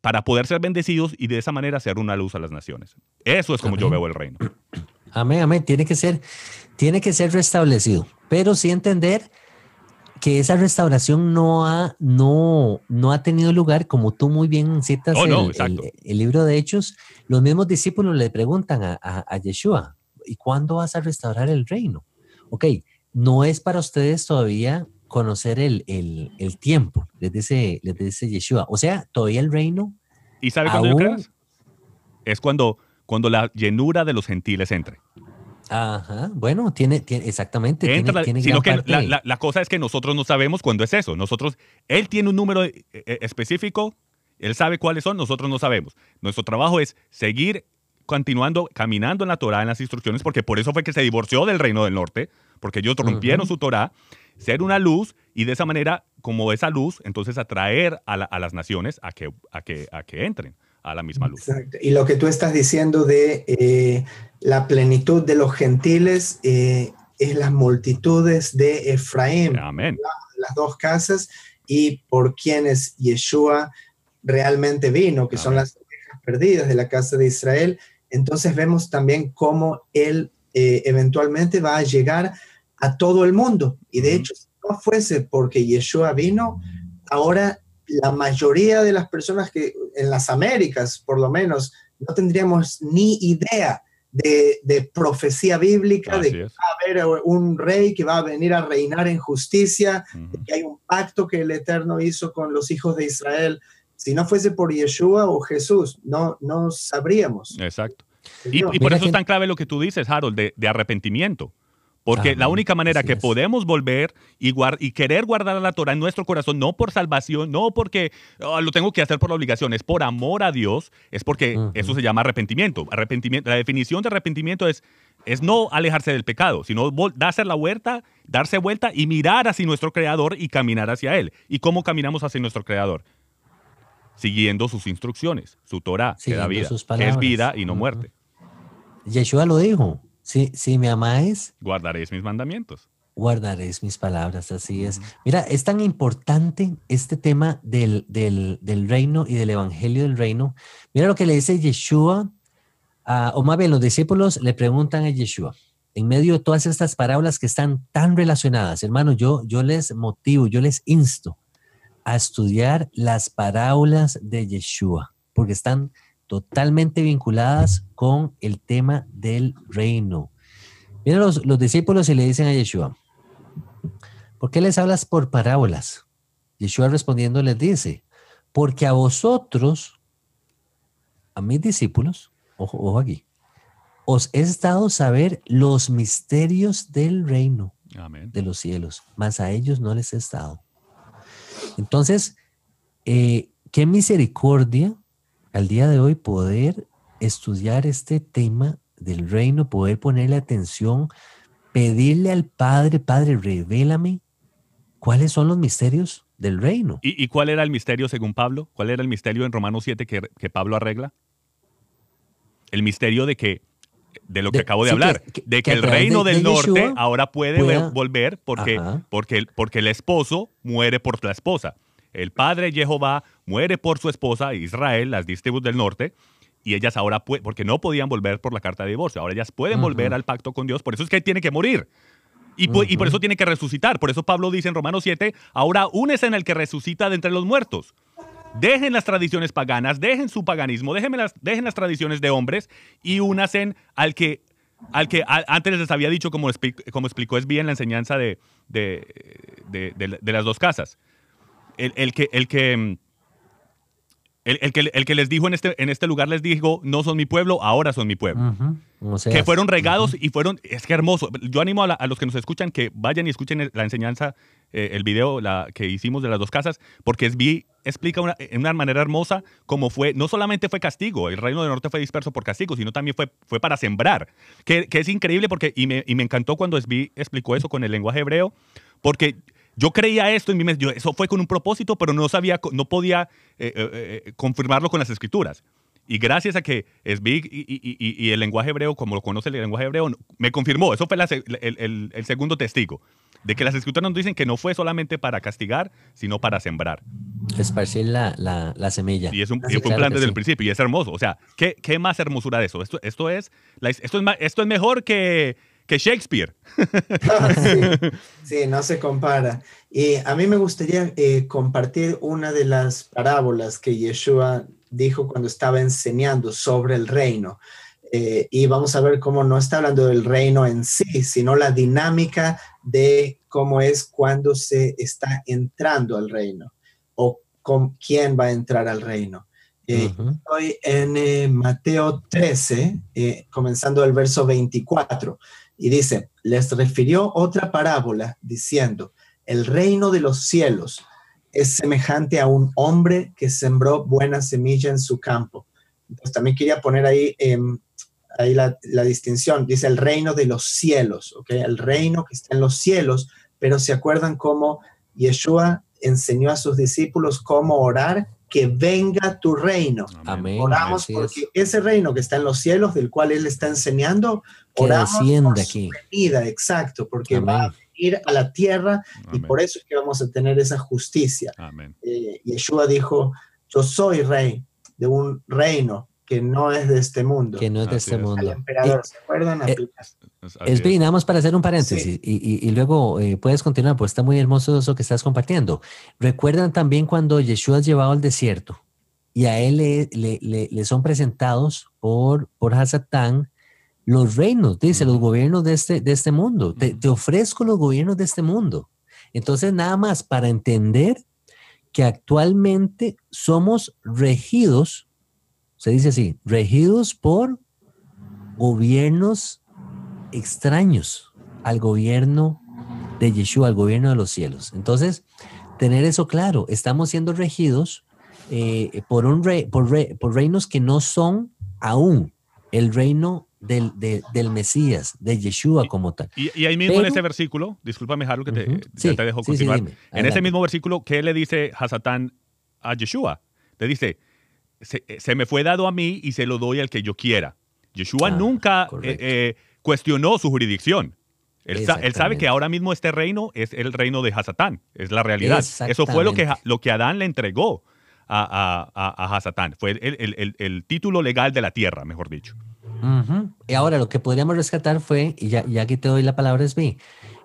para poder ser bendecidos y de esa manera ser una luz a las naciones. Eso es como yo veo el reino. Amén, amén. Tiene que ser, tiene que ser restablecido, pero sí entender que esa restauración no ha, no, no ha tenido lugar, como tú muy bien citas oh, el, libro de Hechos, los mismos discípulos le preguntan a, a, Yeshua, ¿y cuándo vas a restaurar el reino? Ok, no es para ustedes todavía conocer el, el, tiempo, les dice, les dice Yeshua. O sea, todavía el reino... ¿Y sabe cuándo crees? Es cuando, cuando la llenura de los gentiles entre. Ajá, bueno, tiene, tiene exactamente. tiene, sino que la, cosa es que nosotros no sabemos cuándo es eso. Nosotros, él tiene un número eh, eh, específico, él sabe cuáles son, nosotros no sabemos. Nuestro trabajo es seguir continuando, caminando en la Torah, en las instrucciones, porque por eso fue que se divorció del reino del norte, porque ellos rompieron su Torah, ser una luz y de esa manera, como esa luz, entonces atraer a, a las naciones a que, a, que, a que entren a la misma luz. Exacto. Y lo que tú estás diciendo de eh, la plenitud de los gentiles eh, es las multitudes de Efraín, Amén. las dos casas, y por quienes Yeshua realmente vino, que son las ovejas perdidas de la casa de Israel. Entonces vemos también cómo él eh, eventualmente va a llegar a todo el mundo. Y de hecho, si no fuese porque Yeshua vino, ahora la mayoría de las personas que en las Américas, por lo menos, no tendríamos ni idea de, profecía bíblica, de que va a haber un rey que va a venir a reinar en justicia, que hay un pacto que el Eterno hizo con los hijos de Israel. Si no fuese por Yeshua o Jesús, no, no sabríamos. Exacto. Y, por eso es tan clave lo que tú dices, Harold, de arrepentimiento. Porque la única manera que podemos volver y, y, querer guardar la Torah en nuestro corazón, no por salvación, no porque oh, lo tengo que hacer por la obligación, es por amor a Dios, es porque eso se llama arrepentimiento. arrepentimiento. La definición de arrepentimiento es, es no alejarse del pecado, sino darse la vuelta, darse vuelta y mirar hacia nuestro Creador y caminar hacia Él. ¿Y cómo caminamos hacia nuestro Creador? Siguiendo sus instrucciones, su Torah, que da vida, que es vida y no muerte. Yeshua lo dijo. Si, si me amáis, guardaréis mis mandamientos. Guardaréis mis palabras, así es. Mira, es tan importante este tema del, del, reino y del evangelio del reino. Mira lo que le dice Yeshua, o más bien los discípulos le preguntan a Yeshua, en medio de todas estas parábolas que están tan relacionadas, hermano, yo, yo les motivo, yo les insto a estudiar las parábolas de Yeshua, porque están totalmente vinculadas con el tema del reino. Miren los, los discípulos y le dicen a Yeshua, ¿por qué les hablas por parábolas? Yeshua respondiendo les dice, porque a vosotros, a mis discípulos, ojo, ojo aquí, os he dado saber los misterios del reino de los cielos, mas a ellos no les he dado. Entonces, eh, qué misericordia al día de hoy poder estudiar este tema del reino, poder ponerle atención, pedirle al Padre, Padre, revélame cuáles son los misterios del reino. ¿Y, cuál era el misterio según Pablo? ¿Cuál era el misterio en Romanos 7 que, Pablo arregla? El misterio de que, de lo que acabo de hablar, de que, el reino del norte ahora puede volver porque, porque, porque el esposo muere por la esposa. El padre Jehová muere por su esposa Israel, las tribus del norte, y ellas ahora, pueden, porque no podían volver por la carta de divorcio, ahora ellas pueden volver al pacto con Dios, por eso es que tiene que morir. Y, por eso tiene que resucitar. Por eso Pablo dice en Romanos 7, ahora únese en el que resucita de entre los muertos. Dejen las tradiciones paganas, dejen su paganismo, dejen las, dejen las tradiciones de hombres y únase al que, al que antes les había dicho, como, como explicó es bien la enseñanza de, de, de las dos casas el, que, el que mm, el, que, el, que, les dijo en este, en este lugar, les dijo, no son mi pueblo, ahora son mi pueblo. que fueron regados y fueron, es que hermoso. Yo animo a, los que nos escuchan que vayan y escuchen la enseñanza, eh, el video la, que hicimos de las dos casas, porque es, vi, explica una, en una manera hermosa cómo fue, no solamente fue castigo, el reino del norte fue disperso por castigo, sino también fue, fue para sembrar. Que, que es increíble porque, y me, y me encantó cuando Esbi explicó eso con el lenguaje hebreo, porque yo creía esto en mi mente, eso fue con un propósito, pero no sabía, no podía eh, eh, eh, confirmarlo con las escrituras. Y gracias a que es Big y, el lenguaje hebreo, como lo conoce el lenguaje hebreo, me confirmó. Eso fue el, segundo testigo. De que las escrituras nos dicen que no fue solamente para castigar, sino para sembrar. Esparcir la, la, semilla. Y es un, fue un plan desde el principio. Y es hermoso. O sea, ¿qué, qué más hermosura de eso? Esto, esto, es, esto, es, esto es mejor que que Shakespeare. sí, no se compara. Y a mí me gustaría eh, compartir una de las parábolas que Yeshua dijo cuando estaba enseñando sobre el reino. Eh, y vamos a ver cómo no está hablando del reino en sí, sino la dinámica de cómo es cuando se está entrando al reino o con quién va a entrar al reino. Eh, estoy en Mateo 13, comenzando el verso 24. Y dice, les refirió otra parábola diciendo, el reino de los cielos es semejante a un hombre que sembró buena semilla en su campo. Entonces también quería poner ahí, em, ahí la, distinción. Dice el reino de los cielos, ¿ok? El reino que está en los cielos, pero se acuerdan cómo Yeshua enseñó a sus discípulos cómo orar que venga tu reino. Amén. Oramos porque ese reino que está en los cielos, del cual Él está enseñando, que oramos por aquí. su venida, exacto, porque va a ir a la tierra y por eso es que vamos a tener esa justicia. Amén. Eh, Yeshua dijo, yo soy rey de un reino que no es de este mundo. Que no es de este mundo. emperador, ¿se acuerdan? Eh, es bien, nada más para hacer un paréntesis y, luego eh, puedes continuar, pues está muy hermoso eso que estás compartiendo. Recuerdan también cuando Yeshua es llevado al desierto y a él le, le, son presentados por, por Hasatán los reinos, dice, los gobiernos de este, de este mundo. Te, te, ofrezco los gobiernos de este mundo. Entonces, nada más para entender que actualmente somos regidos, se dice así, regidos por gobiernos extraños al gobierno de Yeshua, al gobierno de los cielos. Entonces, tener eso claro, estamos siendo regidos eh, por, un rey, por, por reinos que no son aún el reino del, del, Mesías, de Yeshua como tal. Y, ahí mismo en ese versículo, discúlpame, Harold, que te, te dejo continuar. en ese mismo versículo, ¿qué le dice Hasatán a Yeshua? Le dice, se, me fue dado a mí y se lo doy al que yo quiera. Yeshua ah, nunca eh, eh, cuestionó su jurisdicción. Él, sabe que ahora mismo este reino es el reino de Hasatán, es la realidad. Eso fue lo que, lo que Adán le entregó a, a, Hasatán, fue el, el título legal de la tierra, mejor dicho. Y ahora lo que podríamos rescatar fue, y ya, ya aquí te doy la palabra Esbi,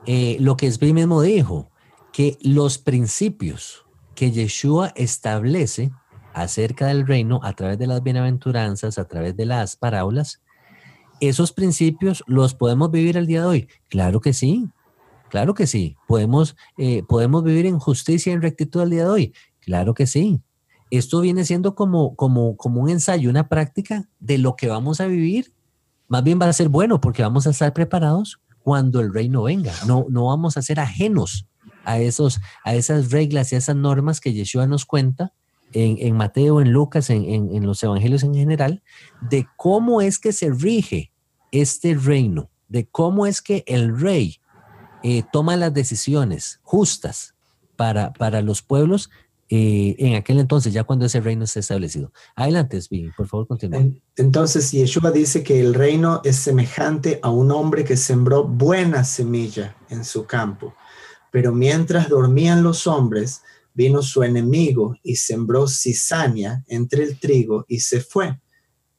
eh, lo que Esbi mismo dijo, que los principios que Yeshua establece acerca del reino a través de las bienaventuranzas, a través de las parábolas, esos principios los podemos vivir el día de hoy. Claro que sí, claro que sí. Podemos, eh, podemos vivir en justicia y en rectitud el día de hoy. Claro que sí esto viene siendo como, como, como un ensayo, una práctica de lo que vamos a vivir. Más bien va a ser bueno porque vamos a estar preparados cuando el reino venga. No, no vamos a ser ajenos a, esos, a esas reglas y a esas normas que Yeshua nos cuenta en, en Mateo, en Lucas, en, en, los evangelios en general, de cómo es que se rige este reino, de cómo es que el rey eh, toma las decisiones justas para, para los pueblos eh, en aquel entonces, ya cuando ese reino esté establecido. Adelante, por favor, continúa. Entonces, Yeshua dice que el reino es semejante a un hombre que sembró buena semilla en su campo, pero mientras dormían los hombres, vino su enemigo y sembró cizaña entre el trigo y se fue.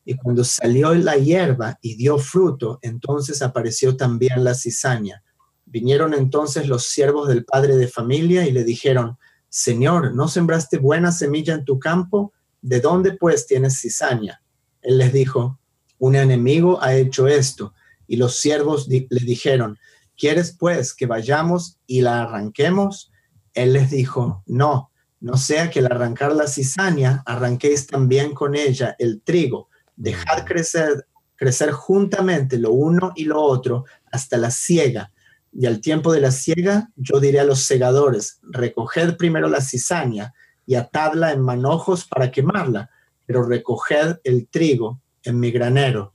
Y cuando salió la hierba y dio fruto, entonces apareció también la cizaña. Vinieron entonces los siervos del padre de familia y le dijeron, Señor, ¿no sembraste buena semilla en tu campo? ¿De dónde pues tienes cizaña? Él les dijo, un enemigo ha hecho esto. Y los siervos le dijeron, ¿quieres pues que vayamos y la arranquemos? Él les dijo, no, no sea que al arrancar la cizaña, arranquéis también con ella el trigo. Dejad crecer, crecer juntamente lo uno y lo otro hasta la siega y al tiempo de la siega, yo diré a los segadores, recoged primero la cizaña y atadla en manojos para quemarla, pero recoged el trigo en mi granero.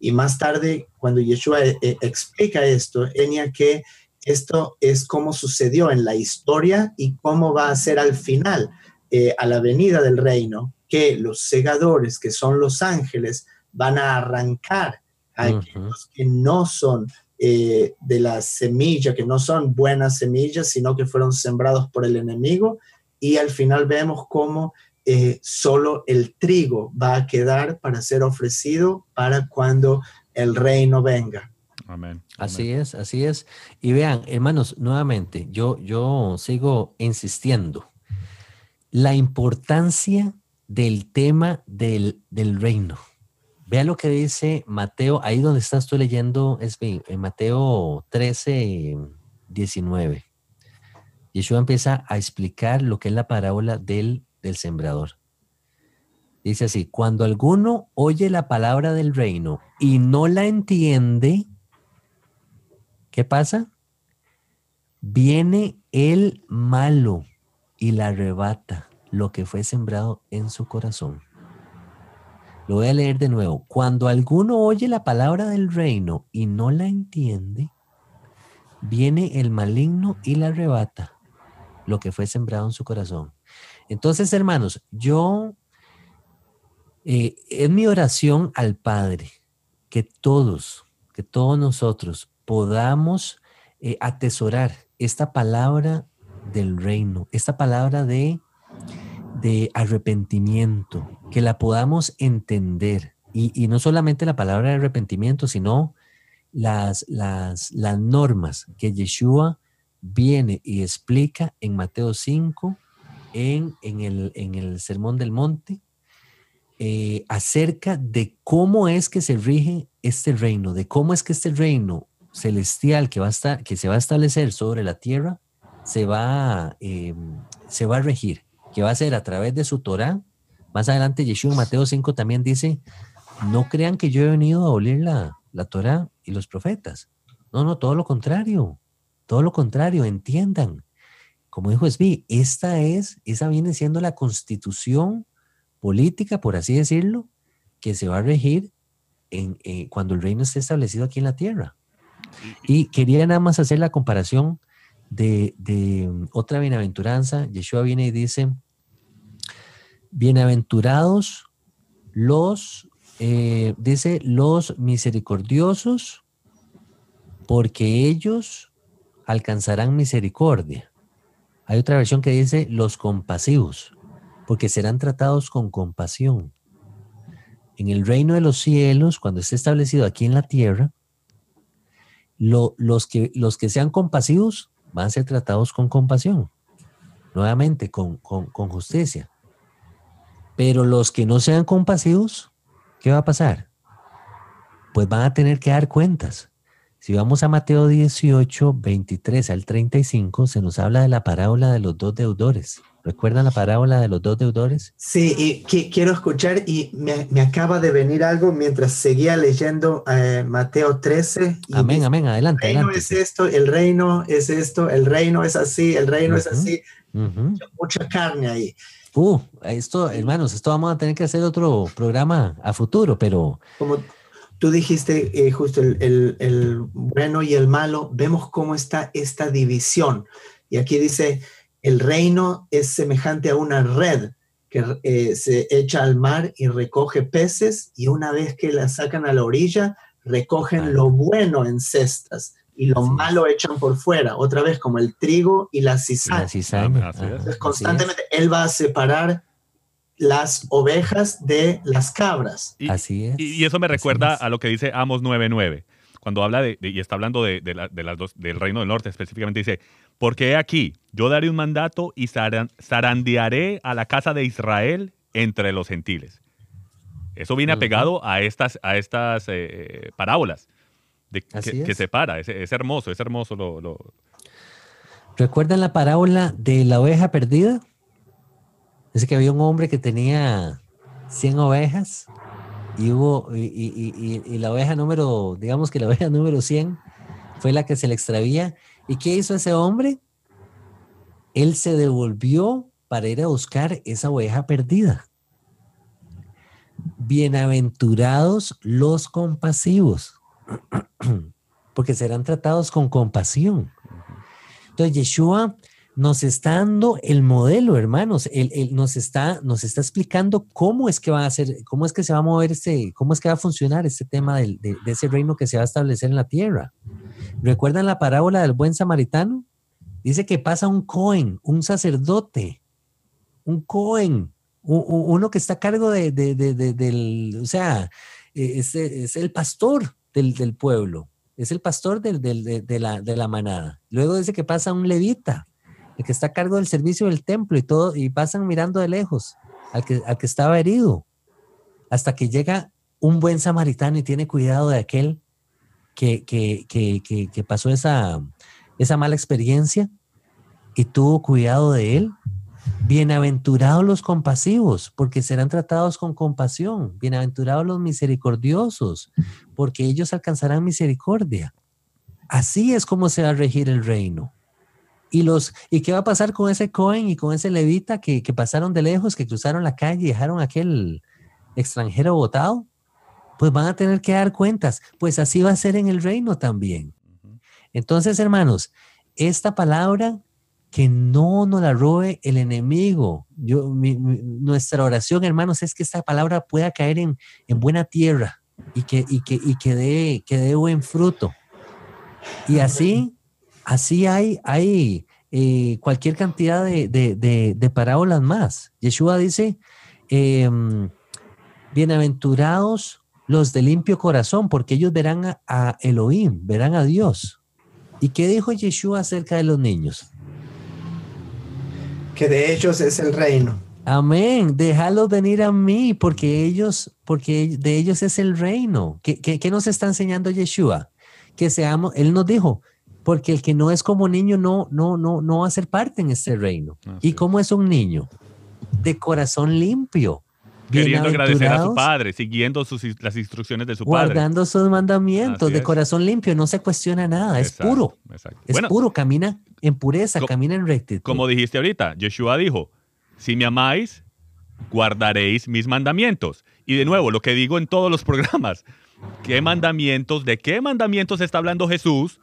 Y más tarde, cuando Yeshua eh, eh, explica esto, enia que esto es como sucedió en la historia y cómo va a ser al final, eh, a la venida del reino, que los segadores, que son los ángeles, van a arrancar a aquellos que no son eh, de la semilla, que no son buenas semillas, sino que fueron sembrados por el enemigo. Y al final vemos cómo eh, solo el trigo va a quedar para ser ofrecido para cuando el reino venga. Amén. Así es, así es. Y vean, hermanos, nuevamente, yo, yo sigo insistiendo. La importancia del tema del, del reino. Vea lo que dice Mateo, ahí donde estás tú leyendo, es en Mateo 13, 19. Yeshua empieza a explicar lo que es la parábola del, del sembrador. Dice así, cuando alguno oye la palabra del reino y no la entiende, ¿qué pasa? Viene el malo y la arrebata lo que fue sembrado en su corazón. Lo voy a leer de nuevo. Cuando alguno oye la palabra del reino y no la entiende, viene el maligno y la arrebata lo que fue sembrado en su corazón. Entonces, hermanos, yo, eh, es mi oración al Padre, que todos, que todos nosotros podamos eh, atesorar esta palabra del reino, esta palabra de de arrepentimiento, que la podamos entender. Y, no solamente la palabra de arrepentimiento, sino las, las, las normas que Yeshua viene y explica en Mateo 5, en, en, el, en el Sermón del Monte, eh, acerca de cómo es que se rige este reino, de cómo es que este reino celestial que, va a estar, que se va a establecer sobre la tierra se va, em, se va a regir, que va a ser a través de su Torah. Más adelante, Yeshua Mateo 5 también dice, no crean que yo he venido a abolir la, la Torah y los profetas. No, no, todo lo contrario, todo lo contrario, entiendan. Como dijo Esbi, esta es, esa viene siendo la constitución política, por así decirlo, que se va a regir en, eh, cuando el reino esté establecido aquí en la tierra. Y quería nada más hacer la comparación de, mm, otra bienaventuranza. Yeshua viene y dice, bienaventurados los, eh, dice, los misericordiosos, porque ellos alcanzarán misericordia. Hay otra versión que dice los compasivos, porque serán tratados con compasión. En el reino de los cielos, cuando esté establecido aquí en la tierra, los, que, los que sean compasivos van a ser tratados con compasión, nuevamente con, con justicia. Pero los que no sean compasivos, ¿qué va a pasar? Pues van a tener que dar cuentas. Si vamos a Mateo 18, 23 al 35, se nos habla de la parábola de los dos deudores. ¿Recuerdan la parábola de los dos deudores? Sí, y quiero escuchar y me, acaba de venir algo mientras seguía leyendo eh, Mateo 13. amén, amén, adelante. El reino es esto, el reino es esto, el reino es así, el reino es así. Mucha carne ahí. Uh, esto, hermanos, esto vamos a tener que hacer otro programa a futuro, pero... Como tú dijiste, eh, justo el, el bueno y el malo, vemos cómo está esta división. Y aquí dice el reino es semejante a una red que eh, se echa al mar y recoge peces y una vez que la sacan a la orilla, recogen lo bueno en cestas y lo malo echan por fuera, otra vez como el trigo y la cizaña. Entonces, constantemente él va a separar las ovejas de las cabras. Y, Así es. Y, eso me recuerda a lo que dice Amos 9.9, cuando habla de, y está hablando de, las dos, del reino del norte específicamente, dice, porque aquí, yo daré un mandato y zarandearé a la casa de Israel entre los gentiles. Eso viene apegado a estas, a estas eh, parábolas de, que, separa. Es, es, hermoso, es hermoso. Lo, ¿Recuerdan la parábola de la oveja perdida? Es que había un hombre que tenía 100 ovejas y hubo y, y, la oveja número, digamos que la oveja número 100 fue la que se le extravía ¿Y qué hizo ese hombre? Él se devolvió para ir a buscar esa oveja perdida. Bienaventurados los compasivos, porque serán tratados con compasión. Entonces, Yeshua nos está dando el modelo, hermanos. Él, nos, está, nos está explicando cómo es que va a ser, cómo es que se va a mover este, cómo es que va a funcionar este tema de, de ese reino que se va a establecer en la tierra. ¿Recuerdan la parábola del buen samaritano? Dice que pasa un cohen, un sacerdote, un cohen, uno que está a cargo de, del, o sea, e, es, el pastor del, pueblo, es el pastor de, la, de la manada. Luego dice que pasa un levita, el que está a cargo del servicio del templo y todo, y pasan mirando de lejos al que, al que estaba herido, hasta que llega un buen samaritano y tiene cuidado de aquel que, pasó esa, esa mala experiencia y tuvo cuidado de él. Bienaventurados los compasivos, porque serán tratados con compasión. Bienaventurados los misericordiosos, porque ellos alcanzarán misericordia. Así es como se va a regir el reino. ¿Y, los, ¿Y qué va a pasar con ese Cohen y con ese levita que, que pasaron de lejos, que cruzaron la calle y dejaron a aquel extranjero votado? pues van a tener que dar cuentas. Pues así va a ser en el reino también. Entonces, hermanos, esta palabra que no nos la robe el enemigo. Yo, nuestra oración, hermanos, es que esta palabra pueda caer en, buena tierra y que, y que, y que, dé, que dé buen fruto. Y así, así hay, hay eh, cualquier cantidad de, parábolas más. Yeshua dice, em, bienaventurados los de limpio corazón, porque ellos verán a, Elohim, verán a Dios. ¿Y qué dijo Yeshua acerca de los niños? Que de ellos es el reino. Amén. Déjalos venir a mí, porque ellos, porque de ellos es el reino. ¿Qué, qué, nos está enseñando Yeshua? Que seamos, él nos dijo, porque el que no es como niño no, no, no, no va a ser parte en este reino. ¿Y cómo es un niño? De corazón limpio. Queriendo agradecer a su padre, siguiendo sus, las instrucciones de su padre. Guardando sus mandamientos, de corazón limpio, no se cuestiona nada, es puro. Es puro, camina en pureza, camina en rectitud. Como dijiste ahorita, Yeshua dijo, si me amáis, guardaréis mis mandamientos. Y de nuevo, lo que digo en todos los programas, ¿qué mandamientos, de qué mandamientos está hablando Jesús?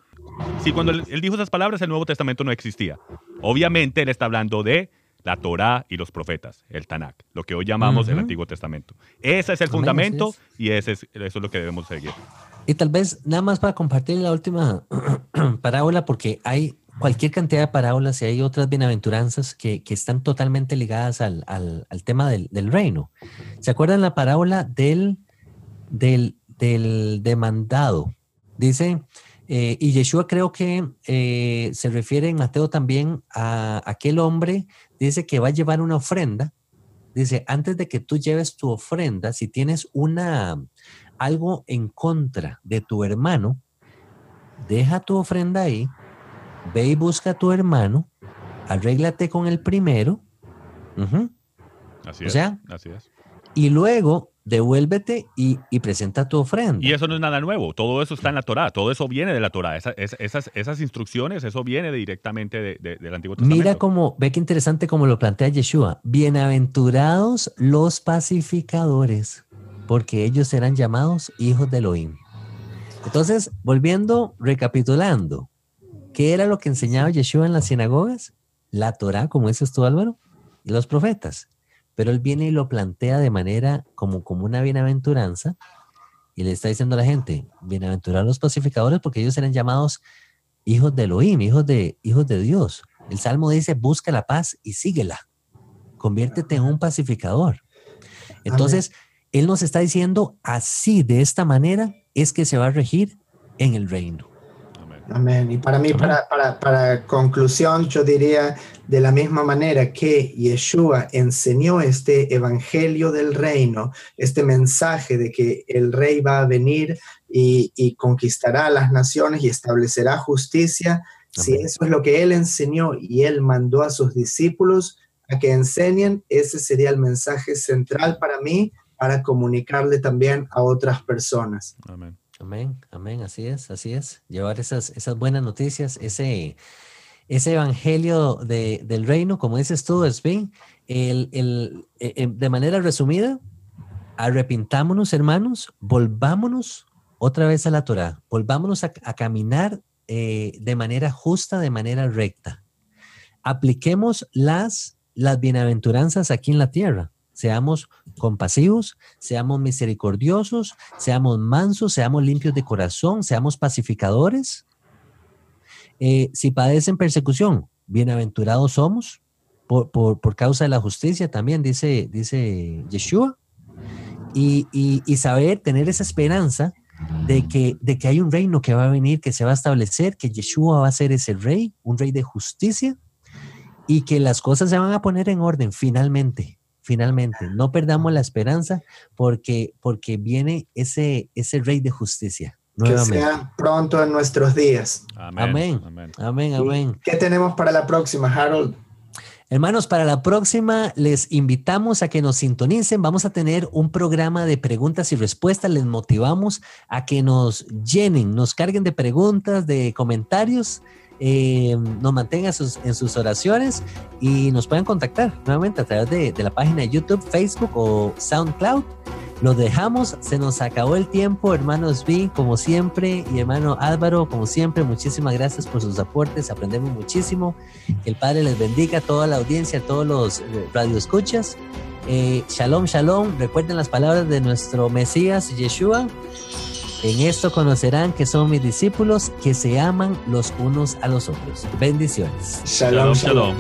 Si cuando él, dijo esas palabras, el Nuevo Testamento no existía. Obviamente él está hablando de la Torá y los profetas, el Tanakh, lo que hoy llamamos el Antiguo Testamento. Ese es el fundamento y ese es, eso es lo que debemos seguir. Y tal vez nada más para compartir la última parábola, porque hay cualquier cantidad de parábolas y hay otras bienaventuranzas que, que están totalmente ligadas al, al, al tema del, del, reino. ¿Se acuerdan la parábola del, del, del demandado? Dice, eh, y Yeshua creo que eh, se refiere en Mateo también a aquel hombre, dice que va a llevar una ofrenda. Dice, antes de que tú lleves tu ofrenda, si tienes una algo en contra de tu hermano, deja tu ofrenda ahí ve y busca a tu hermano, arréglate con el primero. Así es. así es. Y luego devuélvete y, presenta tu ofrenda. Y eso no es nada nuevo, todo eso está en la Torah, todo eso viene de la Torah, esas, esas, instrucciones, eso viene directamente del Antiguo Testamento. Mira cómo, ve qué interesante como lo plantea Yeshua, bienaventurados los pacificadores, porque ellos serán llamados hijos de Elohim. Entonces, volviendo, recapitulando, ¿Qué era lo que enseñaba Yeshua en las sinagogas? La Torah, como dices tú Álvaro, y los profetas. Pero él viene y lo plantea de manera como, como una bienaventuranza y le está diciendo a la gente, bienaventurados los pacificadores porque ellos serán llamados hijos de Elohim, hijos de, hijos de Dios. El Salmo dice, busca la paz y síguela. Conviértete en un pacificador. Entonces, Él nos está diciendo, así, de esta manera, es que se va a regir en el reino. Amén. Y para mí, para, para, para, conclusión, yo diría de la misma manera que Yeshua enseñó este evangelio del reino, este mensaje de que el rey va a venir y, y conquistará las naciones y establecerá justicia, si eso es lo que él enseñó y él mandó a sus discípulos a que enseñen, ese sería el mensaje central para mí para comunicarle también a otras personas. Amén. Amén, amén, así es, así es. Llevar esas, esas buenas noticias, ese, ese evangelio de, del reino, como dices tú, es bien, el, el, e, e, de manera resumida, arrepintámonos, hermanos, volvámonos otra vez a la Torah, volvámonos a, caminar eh, de manera justa, de manera recta. Apliquemos las, las bienaventuranzas aquí en la tierra seamos compasivos, seamos misericordiosos, seamos mansos, seamos limpios de corazón, seamos pacificadores. Eh, si padecen persecución, bienaventurados somos por, causa de la justicia también, dice, dice Yeshua. Y, y, saber, tener esa esperanza de que, de que hay un reino que va a venir, que se va a establecer, que Yeshua va a ser ese rey, un rey de justicia, y que las cosas se van a poner en orden finalmente finalmente. No perdamos la esperanza porque, porque viene ese, ese rey de justicia. Nuevamente. Que sea pronto en nuestros días. Amén. Amén. Amén. ¿Qué tenemos para la próxima, Harold? Hermanos, para la próxima les invitamos a que nos sintonicen. Vamos a tener un programa de preguntas y respuestas. Les motivamos a que nos llenen, nos carguen de preguntas, de comentarios eh, nos mantengan en sus oraciones y nos pueden contactar nuevamente a través de, la página de YouTube, Facebook o SoundCloud. Los dejamos, se nos acabó el tiempo, hermanos B, como siempre, y hermano Álvaro, como siempre, muchísimas gracias por sus aportes, aprendemos muchísimo. Que el Padre les bendiga a toda la audiencia, a todos los radioescuchas. Eh, shalom, shalom. Recuerden las palabras de nuestro Mesías, Yeshua. En esto conocerán que son mis discípulos que se aman los unos a los otros. Bendiciones. shalom. shalom.